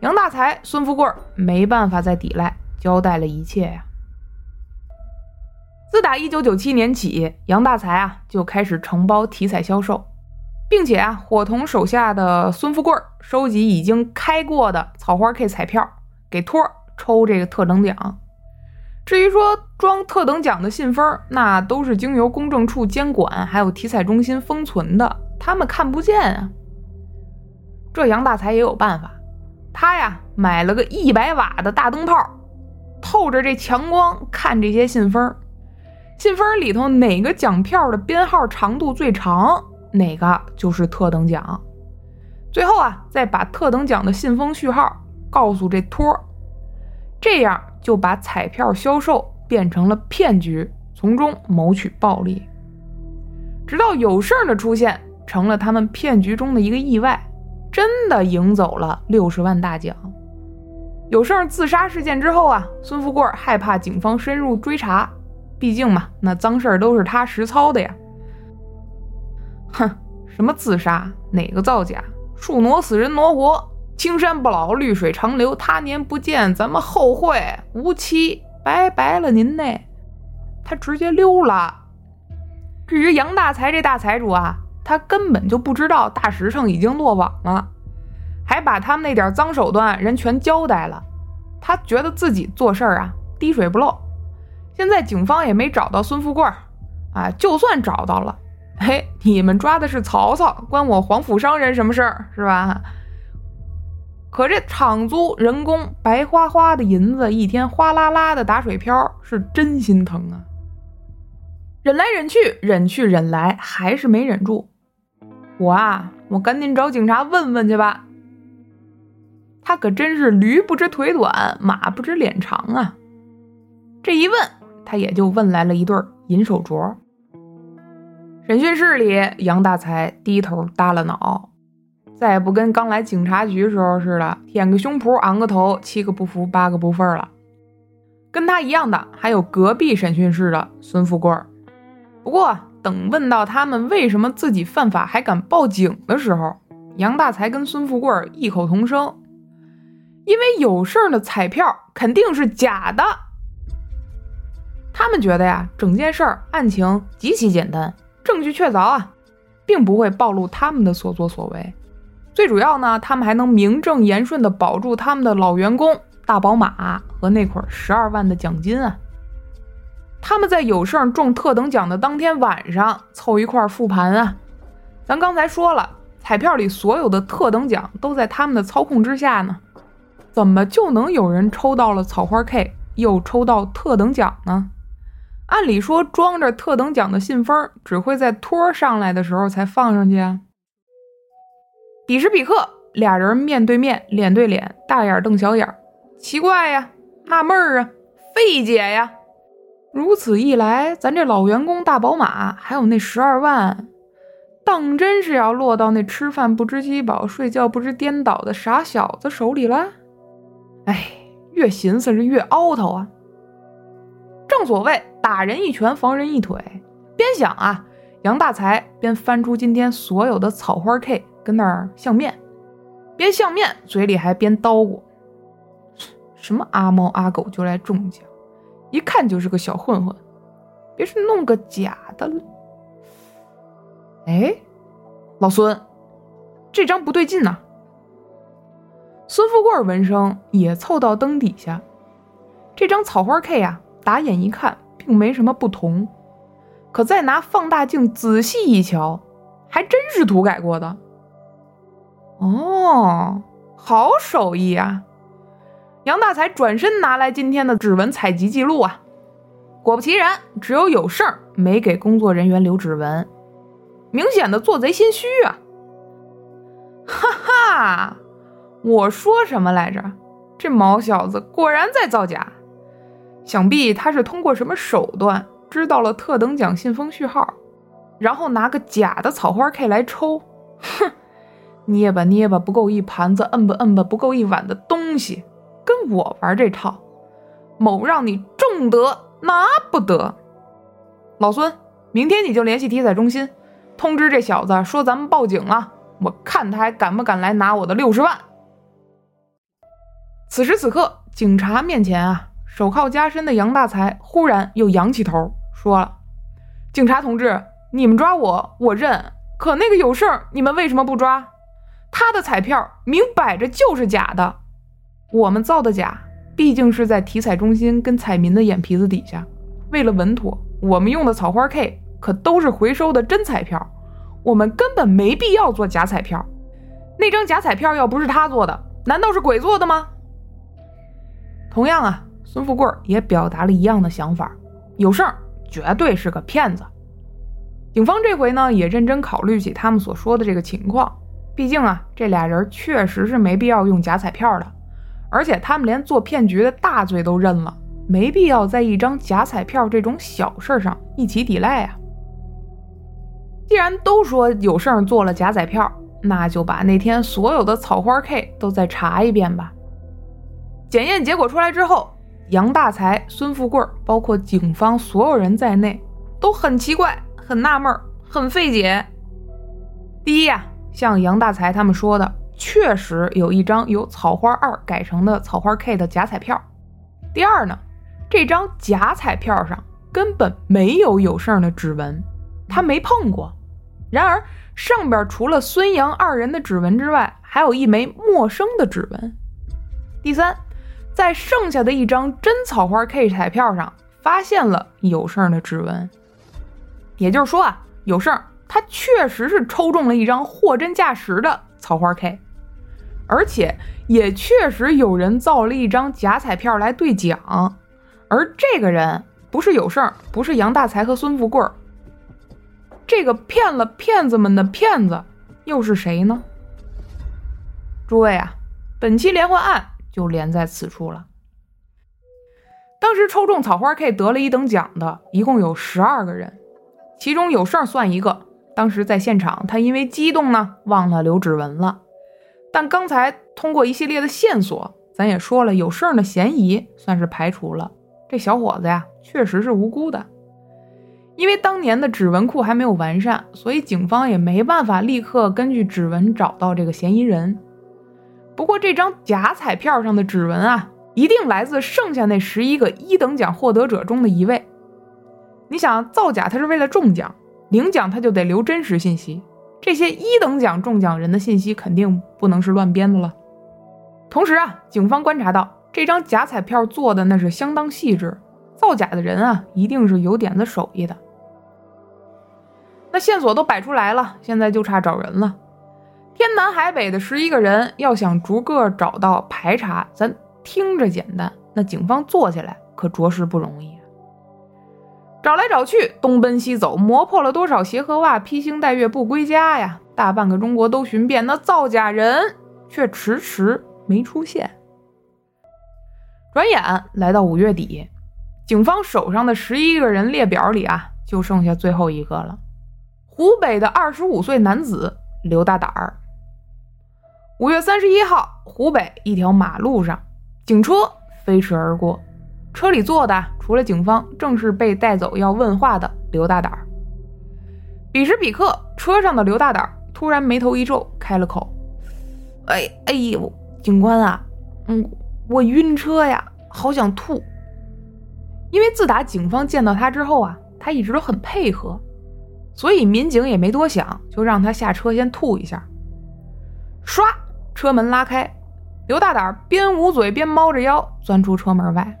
杨大才、孙富贵没办法再抵赖。交代了一切呀。自打一九九七年起，杨大才啊就开始承包体彩销售，并且啊伙同手下的孙富贵收集已经开过的草花 K 彩票，给托儿抽这个特等奖。至于说装特等奖的信封，那都是经由公证处监管，还有体彩中心封存的，他们看不见啊。这杨大才也有办法，他呀买了个一百瓦的大灯泡。透着这强光看这些信封，信封里头哪个奖票的编号长度最长，哪个就是特等奖。最后啊，再把特等奖的信封序号告诉这托儿，这样就把彩票销售变成了骗局，从中谋取暴利。直到有胜的出现，成了他们骗局中的一个意外，真的赢走了六十万大奖。有胜自杀事件之后啊，孙富贵害怕警方深入追查，毕竟嘛，那脏事儿都是他实操的呀。哼，什么自杀，哪个造假？树挪死，人挪活，青山不老，绿水长流。他年不见，咱们后会无期，拜拜了您呢。他直接溜了。至于杨大财这大财主啊，他根本就不知道大实诚已经落网了。还把他们那点脏手段人全交代了，他觉得自己做事儿啊滴水不漏。现在警方也没找到孙富贵，啊，就算找到了，嘿，你们抓的是曹操，关我黄府商人什么事儿是吧？可这场租、人工白花花的银子，一天哗啦啦的打水漂，是真心疼啊！忍来忍去，忍去忍来，还是没忍住。我啊，我赶紧找警察问问去吧。他可真是驴不知腿短，马不知脸长啊！这一问，他也就问来了一对银手镯。审讯室里，杨大才低头耷了脑，再也不跟刚来警察局时候似的，舔个胸脯，昂个头，七个不服，八个不忿了。跟他一样的还有隔壁审讯室的孙富贵儿。不过，等问到他们为什么自己犯法还敢报警的时候，杨大才跟孙富贵儿异口同声。因为有事儿的彩票肯定是假的，他们觉得呀，整件事儿案情极其简单，证据确凿啊，并不会暴露他们的所作所为。最主要呢，他们还能名正言顺地保住他们的老员工大宝马和那捆十二万的奖金啊。他们在有胜中特等奖的当天晚上凑一块复盘啊。咱刚才说了，彩票里所有的特等奖都在他们的操控之下呢，怎么就能有人抽到了草花 K，又抽到特等奖呢？按理说，装着特等奖的信封只会在托上来的时候才放上去啊。彼时彼刻，俩人面对面，脸对脸，大眼瞪小眼，奇怪呀，纳闷儿啊，费解呀。如此一来，咱这老员工大宝马，还有那十二万，当真是要落到那吃饭不知饥饱、睡觉不知颠倒的傻小子手里了？哎，越寻思是越凹头啊。正所谓打人一拳，防人一腿。边想啊，杨大才边翻出今天所有的草花 K，跟那儿相面，边相面嘴里还边叨咕：“什么阿猫阿狗就来中奖，一看就是个小混混，别是弄个假的。”哎，老孙，这张不对劲呐！孙富贵闻声也凑到灯底下，这张草花 K 呀。打眼一看，并没什么不同，可再拿放大镜仔细一瞧，还真是涂改过的。哦，好手艺啊！杨大才转身拿来今天的指纹采集记录啊，果不其然，只有有事儿没给工作人员留指纹，明显的做贼心虚啊！哈哈，我说什么来着？这毛小子果然在造假。想必他是通过什么手段知道了特等奖信封序号，然后拿个假的草花 K 来抽。哼，捏吧捏吧不够一盘子，摁吧摁吧不够一碗的东西，跟我玩这套，某让你中得拿不得。老孙，明天你就联系体彩中心，通知这小子说咱们报警了，我看他还敢不敢来拿我的六十万。此时此刻，警察面前啊。手铐加身的杨大才忽然又仰起头说了：“警察同志，你们抓我，我认。可那个有事儿，你们为什么不抓？他的彩票明摆着就是假的。我们造的假，毕竟是在体彩中心跟彩民的眼皮子底下。为了稳妥，我们用的草花 K 可都是回收的真彩票，我们根本没必要做假彩票。那张假彩票要不是他做的，难道是鬼做的吗？同样啊。”孙富贵也表达了一样的想法，有胜绝对是个骗子。警方这回呢也认真考虑起他们所说的这个情况，毕竟啊这俩人确实是没必要用假彩票的，而且他们连做骗局的大罪都认了，没必要在一张假彩票这种小事上一起抵赖啊。既然都说有胜做了假彩票，那就把那天所有的草花 K 都再查一遍吧。检验结果出来之后。杨大才、孙富贵，包括警方所有人在内，都很奇怪、很纳闷、很费解。第一呀，像杨大才他们说的，确实有一张由草花二改成的草花 K 的假彩票。第二呢，这张假彩票上根本没有有胜的指纹，他没碰过。然而上边除了孙杨二人的指纹之外，还有一枚陌生的指纹。第三。在剩下的一张真草花 K 彩票上，发现了有胜的指纹。也就是说啊，有胜他确实是抽中了一张货真价实的草花 K，而且也确实有人造了一张假彩票来兑奖。而这个人不是有胜，不是杨大才和孙富贵，这个骗了骗子们的骗子又是谁呢？诸位啊，本期连环案。就连在此处了。当时抽中草花 K 得了一等奖的一共有十二个人，其中有胜算一个。当时在现场，他因为激动呢，忘了留指纹了。但刚才通过一系列的线索，咱也说了，有胜的嫌疑算是排除了。这小伙子呀，确实是无辜的。因为当年的指纹库还没有完善，所以警方也没办法立刻根据指纹找到这个嫌疑人。不过这张假彩票上的指纹啊，一定来自剩下那十一个一等奖获得者中的一位。你想造假，他是为了中奖，领奖他就得留真实信息，这些一等奖中奖人的信息肯定不能是乱编的了。同时啊，警方观察到这张假彩票做的那是相当细致，造假的人啊一定是有点子手艺的。那线索都摆出来了，现在就差找人了。天南海北的十一个人，要想逐个找到排查，咱听着简单，那警方做起来可着实不容易。找来找去，东奔西走，磨破了多少鞋和袜，披星戴月不归家呀！大半个中国都寻遍，那造假人却迟迟没出现。转眼来到五月底，警方手上的十一个人列表里啊，就剩下最后一个了——湖北的二十五岁男子刘大胆儿。五月三十一号，湖北一条马路上，警车飞驰而过。车里坐的除了警方，正是被带走要问话的刘大胆。彼时彼刻，车上的刘大胆突然眉头一皱，开了口：“哎哎呦，警官啊，嗯，我晕车呀，好想吐。”因为自打警方见到他之后啊，他一直都很配合，所以民警也没多想，就让他下车先吐一下。唰，车门拉开，刘大胆边捂嘴边猫着腰钻出车门外。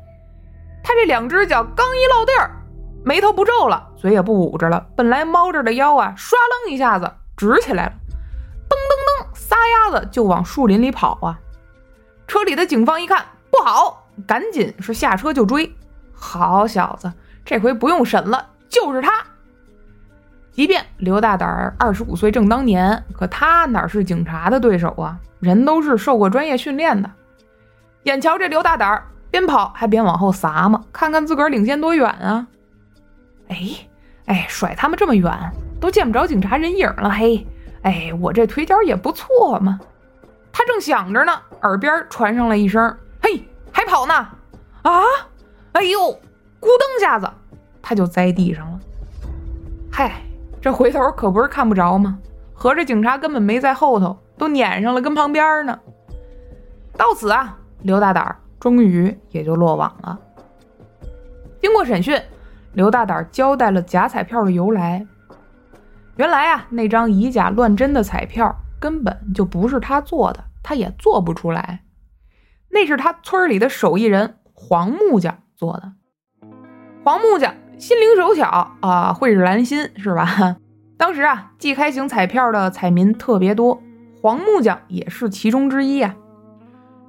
他这两只脚刚一落地儿，眉头不皱了，嘴也不捂着了，本来猫着的腰啊，唰楞一下子直起来了，噔噔噔，撒丫子就往树林里跑啊！车里的警方一看不好，赶紧是下车就追。好小子，这回不用审了，就是他。即便刘大胆儿二十五岁正当年，可他哪是警察的对手啊？人都是受过专业训练的。眼瞧这刘大胆儿。边跑还边往后撒嘛，看看自个儿领先多远啊！哎哎，甩他们这么远，都见不着警察人影了。嘿，哎，我这腿脚也不错嘛。他正想着呢，耳边传上了一声：“嘿，还跑呢！”啊！哎呦，咕噔下子，他就栽地上了。嗨，这回头可不是看不着吗？合着警察根本没在后头，都撵上了，跟旁边呢。到此啊，刘大胆。终于也就落网了。经过审讯，刘大胆交代了假彩票的由来。原来啊，那张以假乱真的彩票根本就不是他做的，他也做不出来。那是他村里的手艺人黄木匠做的。黄木匠心灵手巧啊，慧日兰心是吧？[laughs] 当时啊，季开型彩票的彩民特别多，黄木匠也是其中之一啊。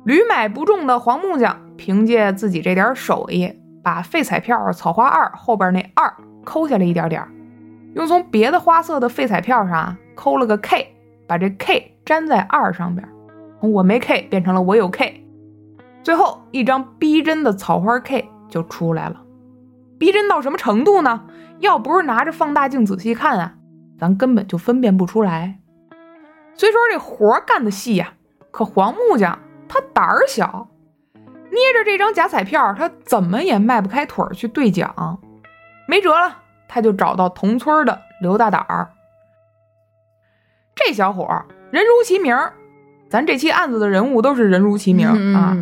屡买不中的黄木匠，凭借自己这点手艺，把废彩票草花二后边那二抠下来一点点，又从别的花色的废彩票上抠了个 K，把这 K 粘在二上边，从我没 K 变成了我有 K，最后一张逼真的草花 K 就出来了。逼真到什么程度呢？要不是拿着放大镜仔细看啊，咱根本就分辨不出来。虽说这活干的细呀，可黄木匠。他胆儿小，捏着这张假彩票，他怎么也迈不开腿去兑奖，没辙了，他就找到同村的刘大胆儿。这小伙儿人如其名，咱这期案子的人物都是人如其名啊。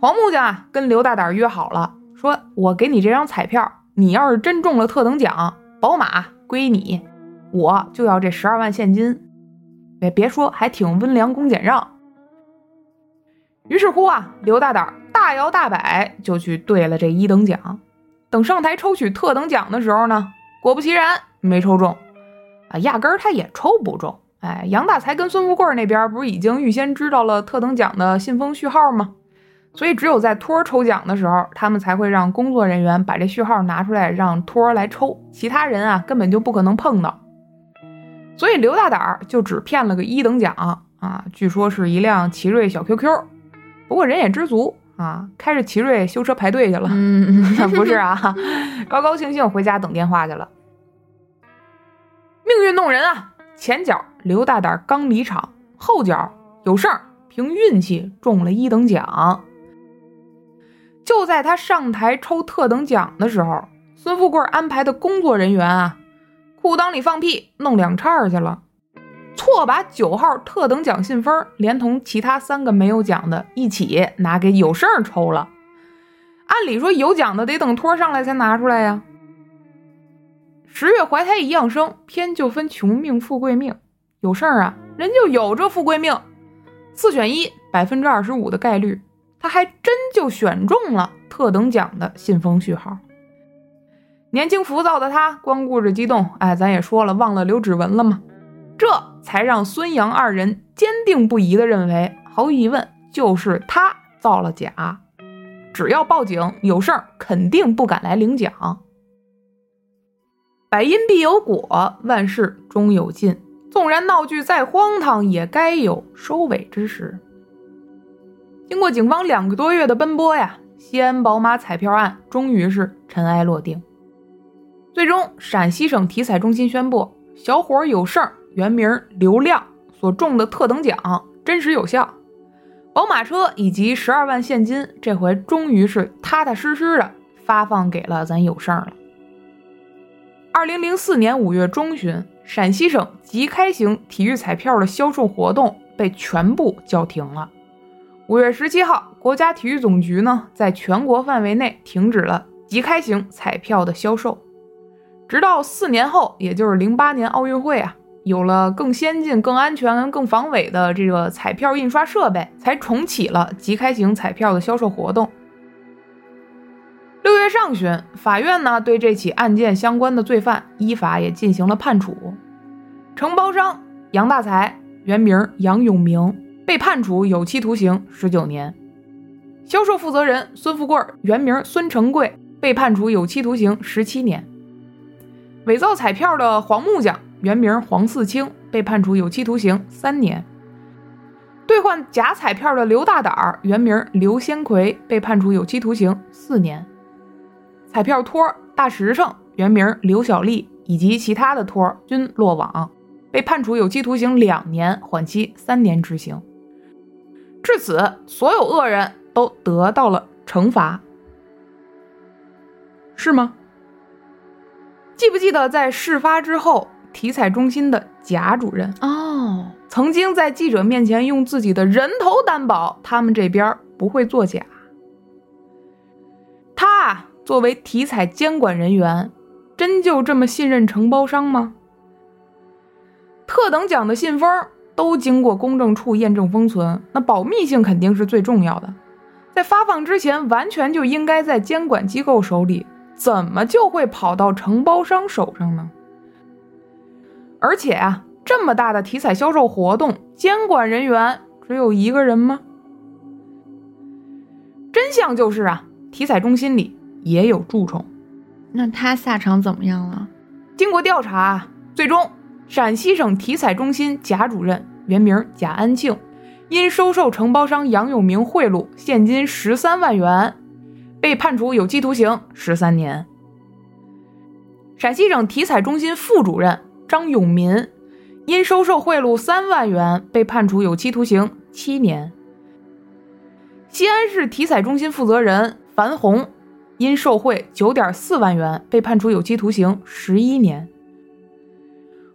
黄木匠啊，跟刘大胆儿约好了，说我给你这张彩票，你要是真中了特等奖，宝马归你，我就要这十二万现金。别别说，还挺温良恭俭让。于是乎啊，刘大胆大摇大摆就去兑了这一等奖。等上台抽取特等奖的时候呢，果不其然没抽中，啊，压根儿他也抽不中。哎，杨大才跟孙富贵那边不是已经预先知道了特等奖的信封序号吗？所以只有在托儿抽奖的时候，他们才会让工作人员把这序号拿出来让托儿来抽，其他人啊根本就不可能碰到。所以刘大胆就只骗了个一等奖啊，据说是一辆奇瑞小 QQ。不过人也知足啊，开着奇瑞修车排队去了。嗯，[laughs] 不是啊，高高兴兴回家等电话去了。命运弄人啊！前脚刘大胆刚离场，后脚有事儿，凭运气中了一等奖。就在他上台抽特等奖的时候，孙富贵安排的工作人员啊，裤裆里放屁弄两叉去了。错把九号特等奖信封连同其他三个没有奖的一起拿给有胜抽了。按理说有奖的得等托上来才拿出来呀。十月怀胎一样生，偏就分穷命富贵命。有事儿啊，人就有这富贵命，四选一，百分之二十五的概率，他还真就选中了特等奖的信封序号。年轻浮躁的他光顾着激动，哎，咱也说了，忘了留指纹了吗？这才让孙杨二人坚定不移地认为，毫无疑问就是他造了假。只要报警有事儿，肯定不敢来领奖。百因必有果，万事终有尽。纵然闹剧再荒唐，也该有收尾之时。经过警方两个多月的奔波呀，西安宝马彩票案终于是尘埃落定。最终，陕西省体彩中心宣布，小伙有胜原名刘亮所中的特等奖真实有效，宝马车以及十二万现金，这回终于是踏踏实实的发放给了咱有胜了。二零零四年五月中旬，陕西省即开型体育彩票的销售活动被全部叫停了。五月十七号，国家体育总局呢，在全国范围内停止了即开型彩票的销售。直到四年后，也就是零八年奥运会啊，有了更先进、更安全、更防伪的这个彩票印刷设备，才重启了即开型彩票的销售活动。六月上旬，法院呢对这起案件相关的罪犯依法也进行了判处。承包商杨大才原名杨永明被判处有期徒刑十九年，销售负责人孙富贵原名孙成贵被判处有期徒刑十七年。伪造彩票的黄木匠原名黄四清，被判处有期徒刑三年；兑换假彩票的刘大胆儿原名刘先奎，被判处有期徒刑四年；彩票托大实诚原名刘小丽以及其他的托均落网，被判处有期徒刑两年，缓期三年执行。至此，所有恶人都得到了惩罚，是吗？记不记得在事发之后，体彩中心的贾主任
哦，
曾经在记者面前用自己的人头担保，他们这边不会作假。他作为体彩监管人员，真就这么信任承包商吗？特等奖的信封都经过公证处验证封存，那保密性肯定是最重要的，在发放之前，完全就应该在监管机构手里。怎么就会跑到承包商手上呢？而且啊，这么大的体彩销售活动，监管人员只有一个人吗？真相就是啊，体彩中心里也有蛀虫。
那他下场怎么样了？
经过调查，最终陕西省体彩中心贾主任原名贾安庆，因收受承包商杨永明贿赂现金十三万元。被判处有期徒刑十三年。陕西省体彩中心副主任张永民因收受贿赂三万元，被判处有期徒刑七年。西安市体彩中心负责人樊红因受贿九点四万元，被判处有期徒刑十一年。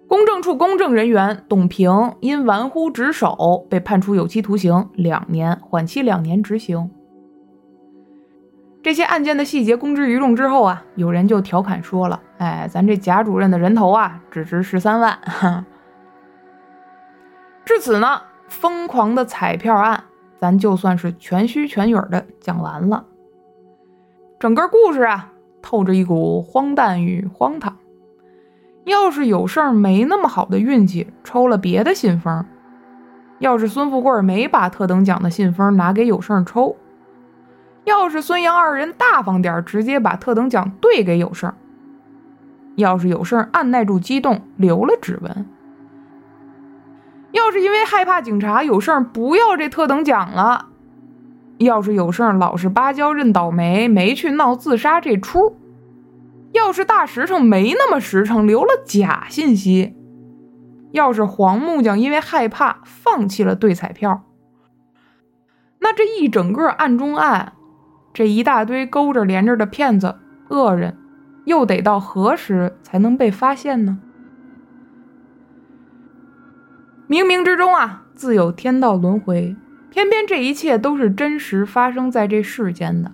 公证处公证人员董平因玩忽职守，被判处有期徒刑两年，缓期两年执行。这些案件的细节公之于众之后啊，有人就调侃说了：“哎，咱这贾主任的人头啊，只值十三万。”哈至此呢，疯狂的彩票案，咱就算是全虚全影的讲完了。整个故事啊，透着一股荒诞与荒唐。要是有事儿没那么好的运气，抽了别的信封；要是孙富贵没把特等奖的信封拿给有胜抽。要是孙杨二人大方点，直接把特等奖兑给有胜；要是有胜按耐住激动，留了指纹；要是因为害怕警察，有胜不要这特等奖了；要是有胜老实巴交认倒霉，没去闹自杀这出；要是大实诚没那么实诚，留了假信息；要是黄木匠因为害怕放弃了兑彩票，那这一整个案中案。这一大堆勾着连着的骗子、恶人，又得到何时才能被发现呢？冥冥之中啊，自有天道轮回，偏偏这一切都是真实发生在这世间的。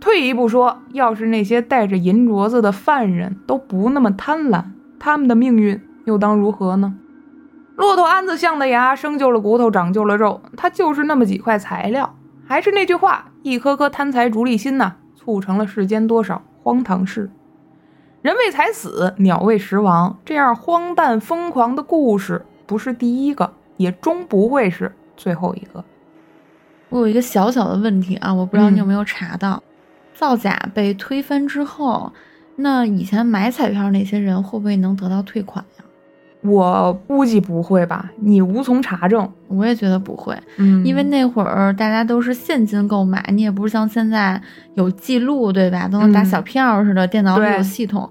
退一步说，要是那些带着银镯子的犯人都不那么贪婪，他们的命运又当如何呢？骆驼鞍子象的牙，生就了骨头，长就了肉，它就是那么几块材料。还是那句话，一颗颗贪财逐利心呐，促成了世间多少荒唐事。人为财死，鸟为食亡，这样荒诞疯狂的故事，不是第一个，也终不会是最后一个。
我有一个小小的问题啊，我不知道你有没有查到，造假被推翻之后，那以前买彩票那些人会不会能得到退款呀？
我估计不会吧，你无从查证。
我也觉得不会，
嗯
因为那会儿大家都是现金购买，你也不是像现在有记录，对吧？都能打
嗯
小票似的，电脑里有系统。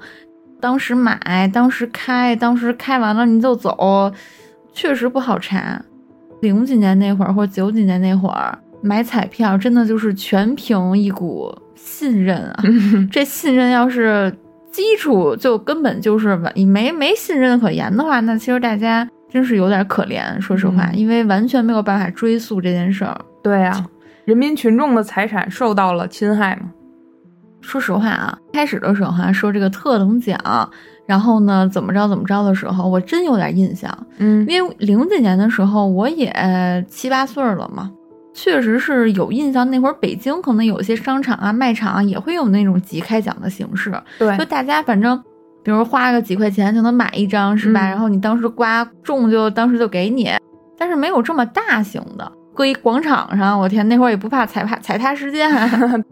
当时买，当时开，当时开完了你就走，确实不好查。零几年那会儿或者九几年那会儿买彩票，真的就是全凭一股信任啊。[laughs] 这信任要是基础就根本就是你没没信任可言的话，那其实大家真是有点可怜，说实话，
嗯
因为完全没有办法追溯这件事儿。
对啊，人民群众的财产受到了侵害嘛。
说实话啊，开始的时候哈、说这个特等奖，然后呢怎么着怎么着的时候，我真有点印象，
嗯
因为零几年的时候我也七八岁了嘛。确实是有印象，那会儿北京可能有些商场啊、卖场啊也会有那种即开奖的形式，
对
就大家反正，比如花个几块钱就能买一张，是吧？
嗯
然后你当时刮中就当时就给你，但是没有这么大型的，搁一广场上，我天，那会儿也不怕踩踏踩踏事件。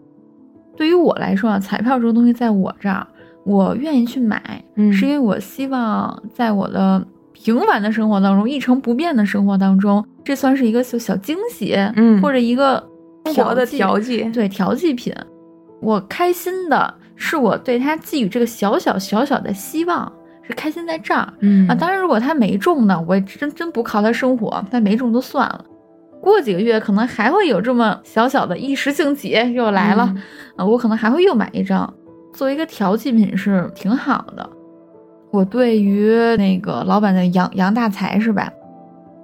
[laughs] 对于我来说啊，彩票这个东西在我这儿，我愿意去买，
嗯
是因为我希望在我的平凡的生活当中，一成不变的生活当中，这算是一个小小惊喜，
嗯
或者一个
生活的调剂，
对调剂品，我开心的是我对他寄予这个小小小小的希望，是开心在这儿
嗯
啊。当然，如果他没中呢，我也真真不靠他生活，但没中就算了。过几个月可能还会有这么小小的一时兴起又来了、
嗯
啊，我可能还会又买一张，作为一个调剂品是挺好的。我对于那个老板的杨杨大才是吧？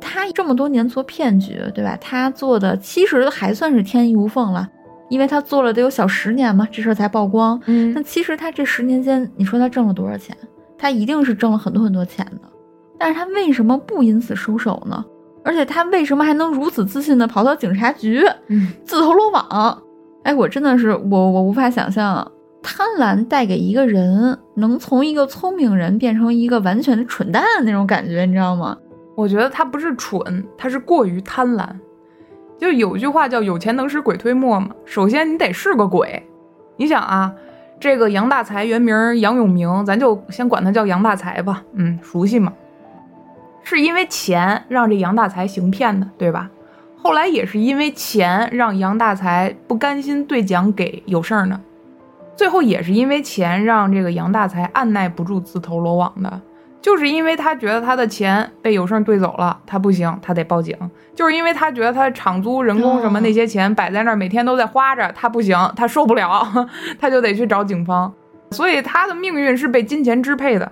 他这么多年做骗局，对吧？他做的其实还算是天衣无缝了，因为他做了得有小十年嘛，这事儿才曝光。
嗯
但其实他这十年间，你说他挣了多少钱？他一定是挣了很多很多钱的，但是他为什么不因此收手呢？而且他为什么还能如此自信的跑到警察局，
嗯
自投罗网？哎，我真的是我我无法想象，贪婪带给一个人能从一个聪明人变成一个完全的蠢蛋的那种感觉，你知道吗？
我觉得他不是蠢，他是过于贪婪。就有句话叫“有钱能使鬼推磨”嘛。首先你得是个鬼，你想啊，这个杨大才原名杨永明，咱就先管他叫杨大才吧，嗯，熟悉嘛。是因为钱让这杨大才行骗的，对吧？后来也是因为钱让杨大才不甘心兑奖给有事儿呢，最后也是因为钱让这个杨大才按耐不住自投罗网的。就是因为他觉得他的钱被有胜兑走了，他不行，他得报警。就是因为他觉得他场租、人工什么那些钱摆在那儿，每天都在花着，他不行，他受不了，[laughs] 他就得去找警方。所以他的命运是被金钱支配的。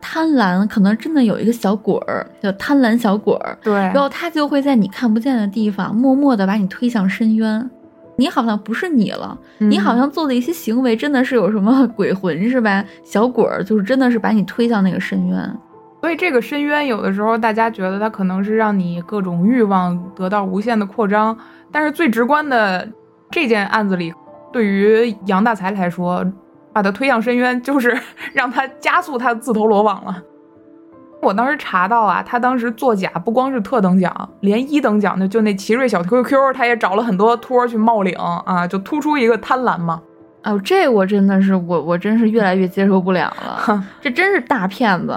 贪婪可能真的有一个小鬼儿，叫贪婪小鬼儿，
对
然后他就会在你看不见的地方，默默的把你推向深渊。你好像不是你了，你好像做的一些行为真的是有什么鬼魂是吧？小鬼儿就是真的是把你推向那个深渊。
所以这个深渊有的时候大家觉得它可能是让你各种欲望得到无限的扩张，但是最直观的这件案子里，对于杨大才来说，把他推向深渊就是让他加速他自投罗网了。我当时查到啊，他当时作假不光是特等奖，连一等奖的就那奇瑞小 QQ，他也找了很多托去冒领啊，就突出一个贪婪嘛。
哦，这我真的是我我真是越来越接受不了了，[laughs] 这真是大骗子，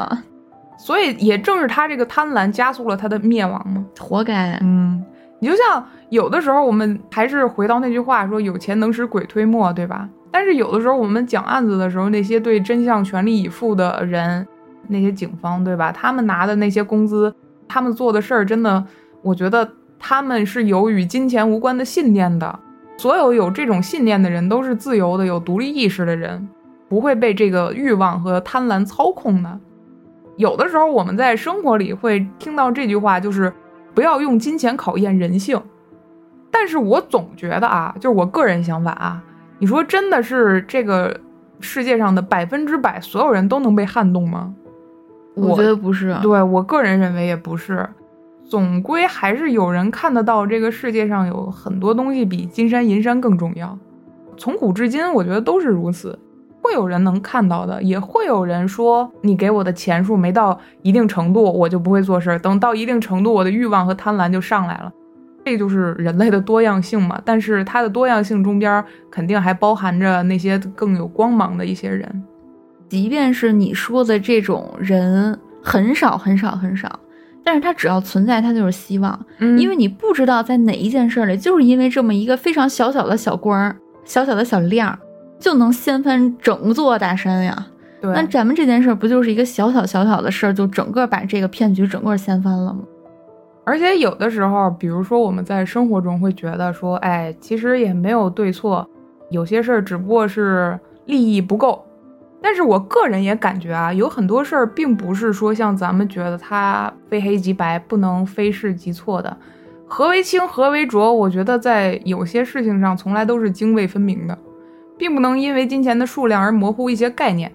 所以也正是他这个贪婪加速了他的灭亡嘛。
活该。
嗯，你就像有的时候我们还是回到那句话说，有钱能使鬼推磨，对吧？但是有的时候我们讲案子的时候，那些对真相全力以赴的人，那些警方，对吧？他们拿的那些工资，他们做的事儿，真的，我觉得他们是有与金钱无关的信念的。所有有这种信念的人，都是自由的、有独立意识的人，不会被这个欲望和贪婪操控的。有的时候我们在生活里会听到这句话，就是不要用金钱考验人性。但是我总觉得啊，就是我个人想法啊，你说真的是这个世界上的百分之百所有人都能被撼动吗？
我觉得不是。
对我个人认为也不是，总归还是有人看得到这个世界上有很多东西比金山银山更重要。从古至今，我觉得都是如此。会有人能看到的，也会有人说你给我的钱数没到一定程度，我就不会做事儿。等到一定程度，我的欲望和贪婪就上来了。这就是人类的多样性嘛。但是它的多样性中边肯定还包含着那些更有光芒的一些人。
即便是你说的这种人很少很少很少，但是他只要存在，他就是希望。
嗯，
因为你不知道在哪一件事里，就是因为这么一个非常小小的小光儿、小小的小亮。就能掀翻整座大山呀！
对，
那咱们这件事不就是一个小小小小的事儿，就整个把这个骗局整个掀翻了吗？
而且有的时候，比如说我们在生活中会觉得说，哎，其实也没有对错，有些事儿只不过是利益不够。但是我个人也感觉啊，有很多事儿并不是说像咱们觉得它非黑即白，不能非是即错的。何为清，何为浊？我觉得在有些事情上，从来都是泾渭分明的。并不能因为金钱的数量而模糊一些概念，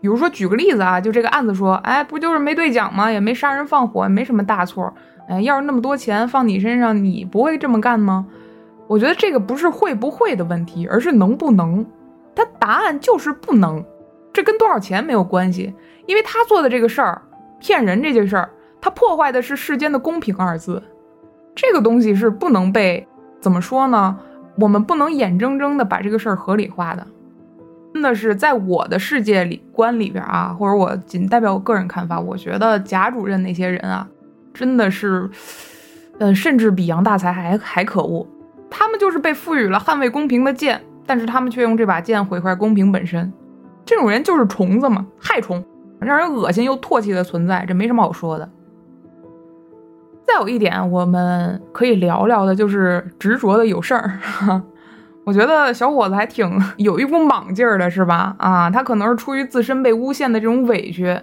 比如说举个例子啊，就这个案子说，哎，不就是没兑奖吗？也没杀人放火，也没什么大错。哎，要是那么多钱放你身上，你不会这么干吗？我觉得这个不是会不会的问题，而是能不能。他答案就是不能，这跟多少钱没有关系，因为他做的这个事儿，骗人这件事儿，他破坏的是世间的公平二字，这个东西是不能被怎么说呢？我们不能眼睁睁的把这个事儿合理化的，真的是在我的世界里观里边啊，或者我仅代表我个人看法，我觉得贾主任那些人啊，真的是，呃，甚至比杨大才还还可恶。他们就是被赋予了捍卫公平的剑，但是他们却用这把剑毁坏公平本身。这种人就是虫子嘛，害虫，让人恶心又唾弃的存在，这没什么好说的。再有一点，我们可以聊聊的，就是执着的有事儿。[laughs] 我觉得小伙子还挺有一股莽劲儿的，是吧？啊，他可能是出于自身被诬陷的这种委屈，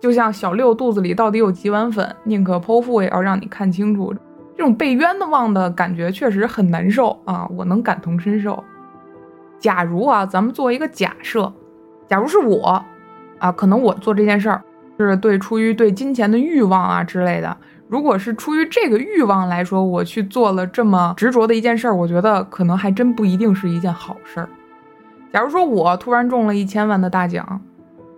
就像小六肚子里到底有几碗粉，宁可剖腹也要让你看清楚。这种被冤的望的感觉确实很难受啊，我能感同身受。假如啊，咱们做一个假设，假如是我啊，可能我做这件事儿是对出于对金钱的欲望啊之类的。如果是出于这个欲望来说，我去做了这么执着的一件事儿，我觉得可能还真不一定是一件好事儿。假如说我突然中了一千万的大奖，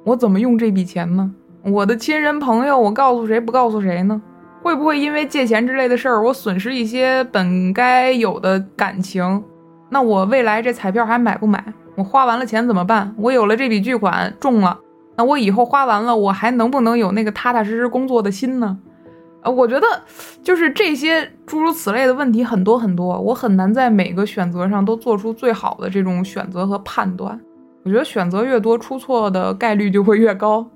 我怎么用这笔钱呢？我的亲人朋友，我告诉谁不告诉谁呢？会不会因为借钱之类的事儿，我损失一些本该有的感情？那我未来这彩票还买不买？我花完了钱怎么办？我有了这笔巨款中了，那我以后花完了，我还能不能有那个踏踏实实工作的心呢？我觉得，就是这些诸如此类的问题很多很多，我很难在每个选择上都做出最好的这种选择和判断。我觉得选择越多，出错的概率就会越高。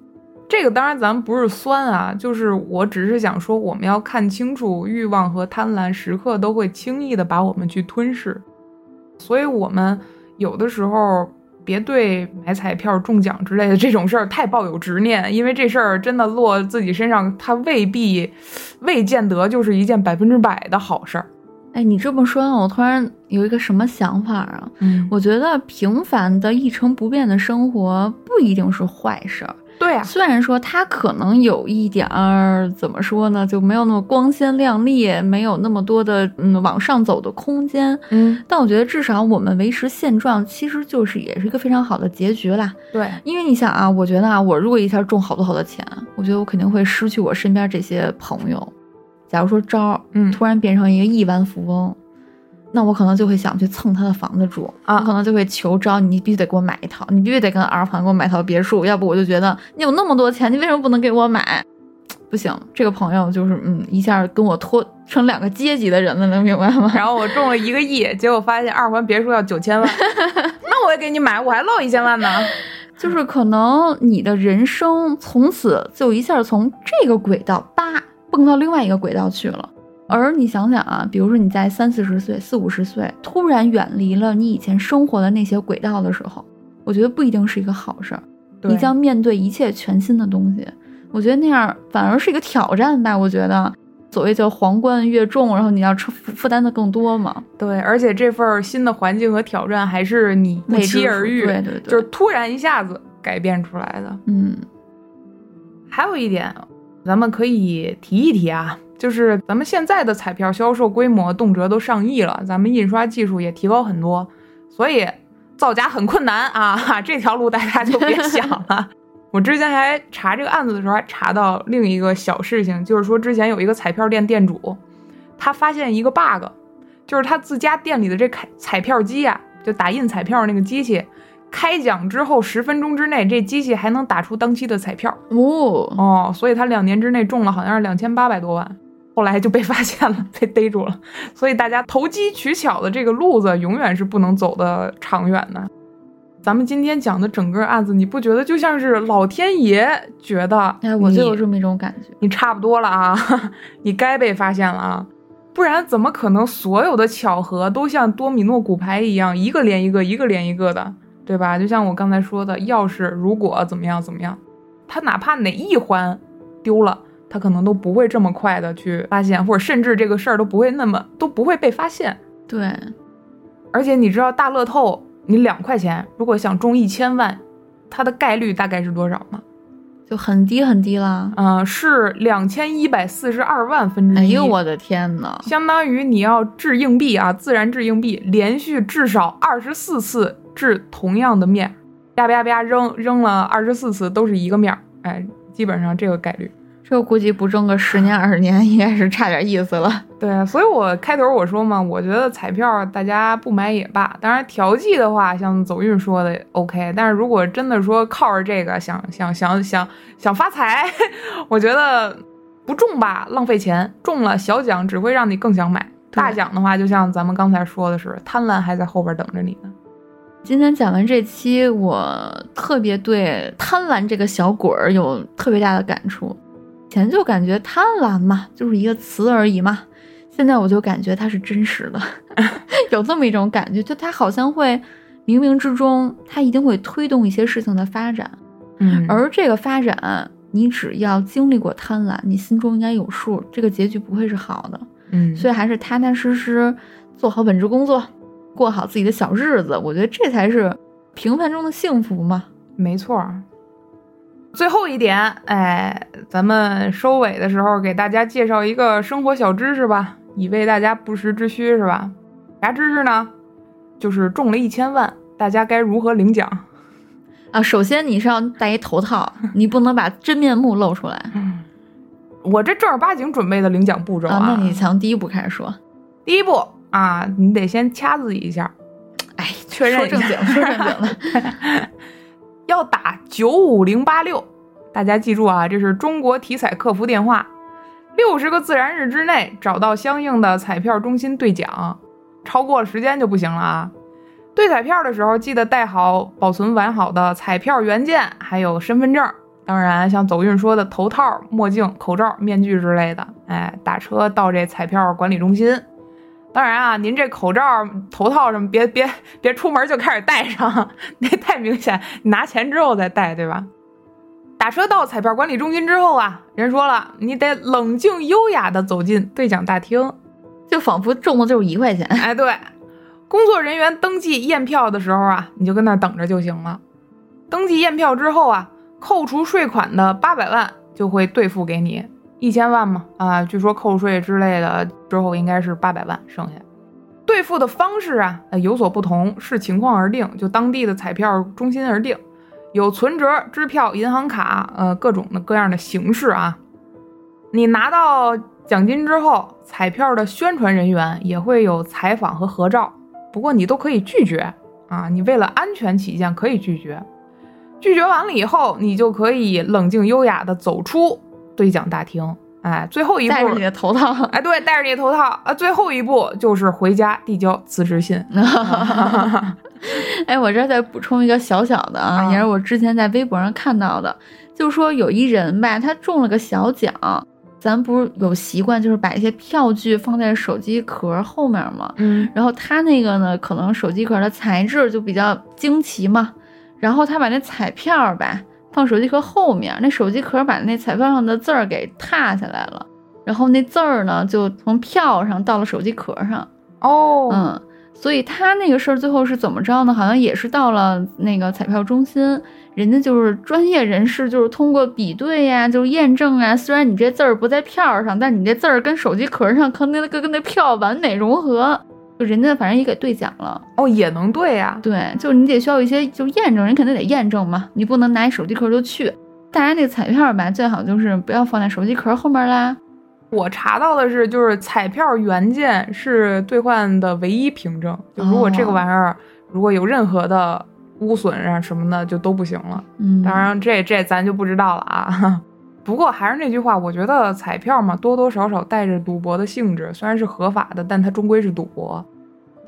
这个当然咱们不是酸啊，就是我只是想说，我们要看清楚，欲望和贪婪时刻都会轻易的把我们去吞噬，所以我们有的时候。别对买彩票中奖之类的这种事儿太抱有执念，因为这事儿真的落自己身上，它未必未见得就是一件百分之百的好事儿。
哎，你这么说，我突然有一个什么想法啊？嗯，我觉得平凡的一成不变的生活不一定是坏事儿。
对啊，
虽然说他可能有一点儿怎么说呢，就没有那么光鲜亮丽，没有那么多的嗯往上走的空间，
嗯，
但我觉得至少我们维持现状，其实就是也是一个非常好的结局啦。
对，
因为你想啊，我觉得啊，我如果一下中好多好多钱，我觉得我肯定会失去我身边这些朋友。假如说招，
嗯，
突然变成一个亿万富翁。那我可能就会想去蹭他的房子住
啊，
我可能就会求招你必须得给我买一套，你必须得跟二环给我买套别墅，要不我就觉得你有那么多钱，你为什么不能给我买？不行，这个朋友就是嗯，一下跟我拖成两个阶级的人了，能明白吗？
然后我中了一个亿，结果发现二环别墅要九千万，[laughs] 那我也给你买，我还漏一千万呢。[laughs]
就是可能你的人生从此就一下从这个轨道叭蹦到另外一个轨道去了。而你想想啊，比如说你在三四十岁、四五十岁，突然远离了你以前生活的那些轨道的时候，我觉得不一定是一个好事儿。你将面对一切全新的东西，我觉得那样反而是一个挑战吧。我觉得，所谓叫皇冠越重，然后你要负负担的更多嘛。
对，而且这份新的环境和挑战还是你不期而遇，
对对对，
就是突然一下子改变出来的。
嗯，
还有一点，咱们可以提一提啊，就是咱们现在的彩票销售规模动辄都上亿了，咱们印刷技术也提高很多，所以造假很困难啊，[laughs] 这条路大家就别想了。[laughs] 我之前还查这个案子的时候，还查到另一个小事情，就是说之前有一个彩票店店主，他发现一个 bug，就是他自家店里的这彩彩票机呀，就打印彩票那个机器，开奖之后十分钟之内，这机器还能打出当期的彩票。
哦
哦，所以他两年之内中了好像是两千八百多万，后来就被发现了，[laughs] 被逮住了。所以大家投机取巧的这个路子，永远是不能走的长远的。咱们今天讲的整个案子，你不觉得就像是老天爷觉得？
哎，我就有这么一种感觉。
你差不多了啊，[laughs] 你该被发现了啊，不然怎么可能所有的巧合都像多米诺骨牌一样，一个连一个，一个连一个的，对吧？就像我刚才说的，要是如果怎么样怎么样，他哪怕哪一环丢了，他可能都不会这么快的去发现，或者甚至这个事儿都不会那么都不会被发现。
对，
而且你知道大乐透。你两块钱，如果想中一千万，它的概率大概是多少吗？
就很低很低了。
嗯，是两千一百四十二万分之
一。哎呦我的天呐，
相当于你要掷硬币啊，自然掷硬币，连续至少二十四次掷同样的面，啪啪啪扔扔了二十四次都是一个面儿。哎，基本上这个概率。
这估计不挣个十年二十年，应该是差点意思了。
对，所以我开头我说嘛，我觉得彩票大家不买也罢。当然调剂的话，像走运说的 OK。但是如果真的说靠着这个想想想想想发财，[laughs] 我觉得不中吧，浪费钱；中了小奖只会让你更想买。大奖的话，就像咱们刚才说的是，贪婪还在后边等着你呢。
今天讲完这期，我特别对贪婪这个小鬼儿有特别大的感触。前就感觉贪婪嘛，就是一个词而已嘛。现在我就感觉它是真实的，[laughs] 有这么一种感觉，就它好像会冥冥之中，它一定会推动一些事情的发展。
嗯，
而这个发展，你只要经历过贪婪，你心中应该有数，这个结局不会是好的。
嗯，
所以还是踏踏实实做好本职工作，过好自己的小日子，我觉得这才是平凡中的幸福嘛。
没错。最后一点，哎，咱们收尾的时候给大家介绍一个生活小知识吧，以备大家不时之需，是吧？啥知识呢？就是中了一千万，大家该如何领奖
啊？首先你是要戴一头套，你不能把真面目露出来。[laughs]
嗯我这正儿八经准备的领奖步骤啊，
那你从第一步开始说。
第一步啊，你得先掐自己一下，
哎，
确认
说正经，说正经的。[laughs]
要打九五零八六，大家记住啊，这是中国体彩客服电话。六十个自然日之内找到相应的彩票中心兑奖，超过了时间就不行了啊！兑彩票的时候记得带好保存完好的彩票原件，还有身份证。当然，像走运说的头套、墨镜、口罩、面具之类的，哎，打车到这彩票管理中心。当然啊，您这口罩、头套什么，别别别出门就开始戴上，那太明显。你拿钱之后再戴，对吧？打车到彩票管理中心之后啊，人说了，你得冷静优雅的走进兑奖大厅，
就仿佛中的就是一块钱。[laughs]
哎，对，工作人员登记验票的时候啊，你就跟那等着就行了。登记验票之后啊，扣除税款的八百万就会兑付给你。一千万嘛，啊，据说扣税之类的之后应该是八百万，剩下兑付的方式啊有所不同，视情况而定，就当地的彩票中心而定，有存折、支票、银行卡，呃，各种的各样的形式啊。你拿到奖金之后，彩票的宣传人员也会有采访和合照，不过你都可以拒绝啊，你为了安全起见可以拒绝。拒绝完了以后，你就可以冷静优雅的走出。兑奖大厅，哎，最后一步
戴着你的头套，
哎，对，戴着你的头套，啊，最后一步就是回家递交辞职信。[laughs] [laughs]
哎，我这再补充一个小小的啊，也是我之前在微博上看到的，就说有一人吧，他中了个小奖，咱不是有习惯就是把一些票据放在手机壳后面吗？
嗯，
然后他那个呢，可能手机壳的材质就比较惊奇嘛，然后他把那彩票吧。放手机壳后面，那手机壳把那彩票上的字儿给踏下来了，然后那字儿呢就从票上到了手机壳上。
哦，
嗯，所以他那个事儿最后是怎么着呢？好像也是到了那个彩票中心，人家就是专业人士，就是通过比对呀，就是验证啊。虽然你这字儿不在票上，但你这字儿跟手机壳上，可那个跟那票完美融合，就人家反正也给兑奖了。
哦，也能兑呀、
对，就是你得需要一些就验证，人肯定得验证嘛，你不能拿一手机壳就去。大家那个彩票吧，最好就是不要放在手机壳后面啦。
我查到的是，就是彩票原件是兑换的唯一凭证。就如果这个玩意儿如果有任何的污损啊什么的，就都不行了。
嗯，
当然这这咱就不知道了啊。不过还是那句话，我觉得彩票嘛，多多少少带着赌博的性质，虽然是合法的，但它终归是赌博。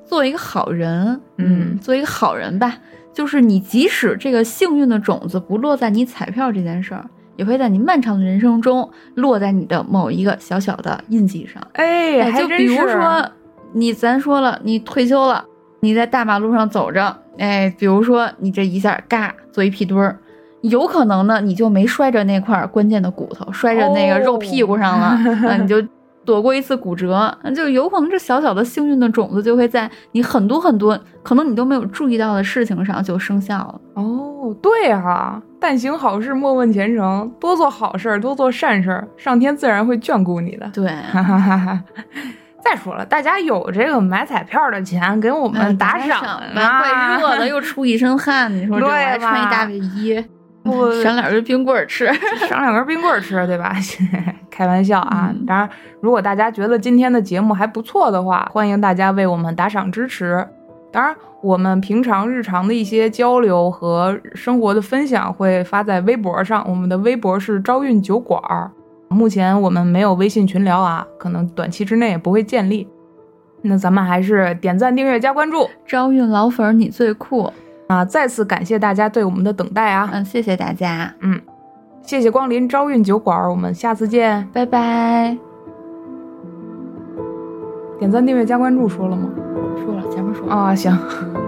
做一个好人，
嗯
做一个好人吧。就是你即使这个幸运的种子不落在你彩票这件事儿，也会在你漫长的人生中落在你的某一个小小的印记上。
哎，
哎，就比如说，你咱说了，你退休了，你在大马路上走着，哎，比如说你这一下嘎坐一屁墩儿，有可能呢你就没摔着那块关键的骨头，摔着那个肉屁股上了，啊，[laughs] 你就躲过一次骨折，那就有可能这小小的幸运的种子就会在你很多很多可能你都没有注意到的事情上就生效了。
哦，对啊，但行好事，莫问前程，多做好事儿，多做善事儿，上天自然会眷顾你的。
对，
哈哈哈哈。再说了，大家有这个买彩票的钱，给我们
嗯
打
赏吧，
啊！
怪热的，又出一身汗，你说这还穿一大卫衣，[laughs]
不 [laughs]
赏两根冰棍儿吃。[laughs]
赏两根冰棍儿吃，对吧？开玩笑啊！
嗯
当然，如果大家觉得今天的节目还不错的话，欢迎大家为我们打赏支持。当然，我们平常日常的一些交流和生活的分享会发在微博上，我们的微博是招运酒馆儿。目前我们没有微信群聊啊，可能短期之内也不会建立。那咱们还是点赞、订阅、加关注
招运老粉儿你最酷，
啊！再次感谢大家对我们的等待啊！
嗯，谢谢大家，嗯
谢谢光临招运酒馆，我们下次见。
拜拜。
点赞、订阅、加关注说了吗？
说了，前面说了。
啊，行。
嗯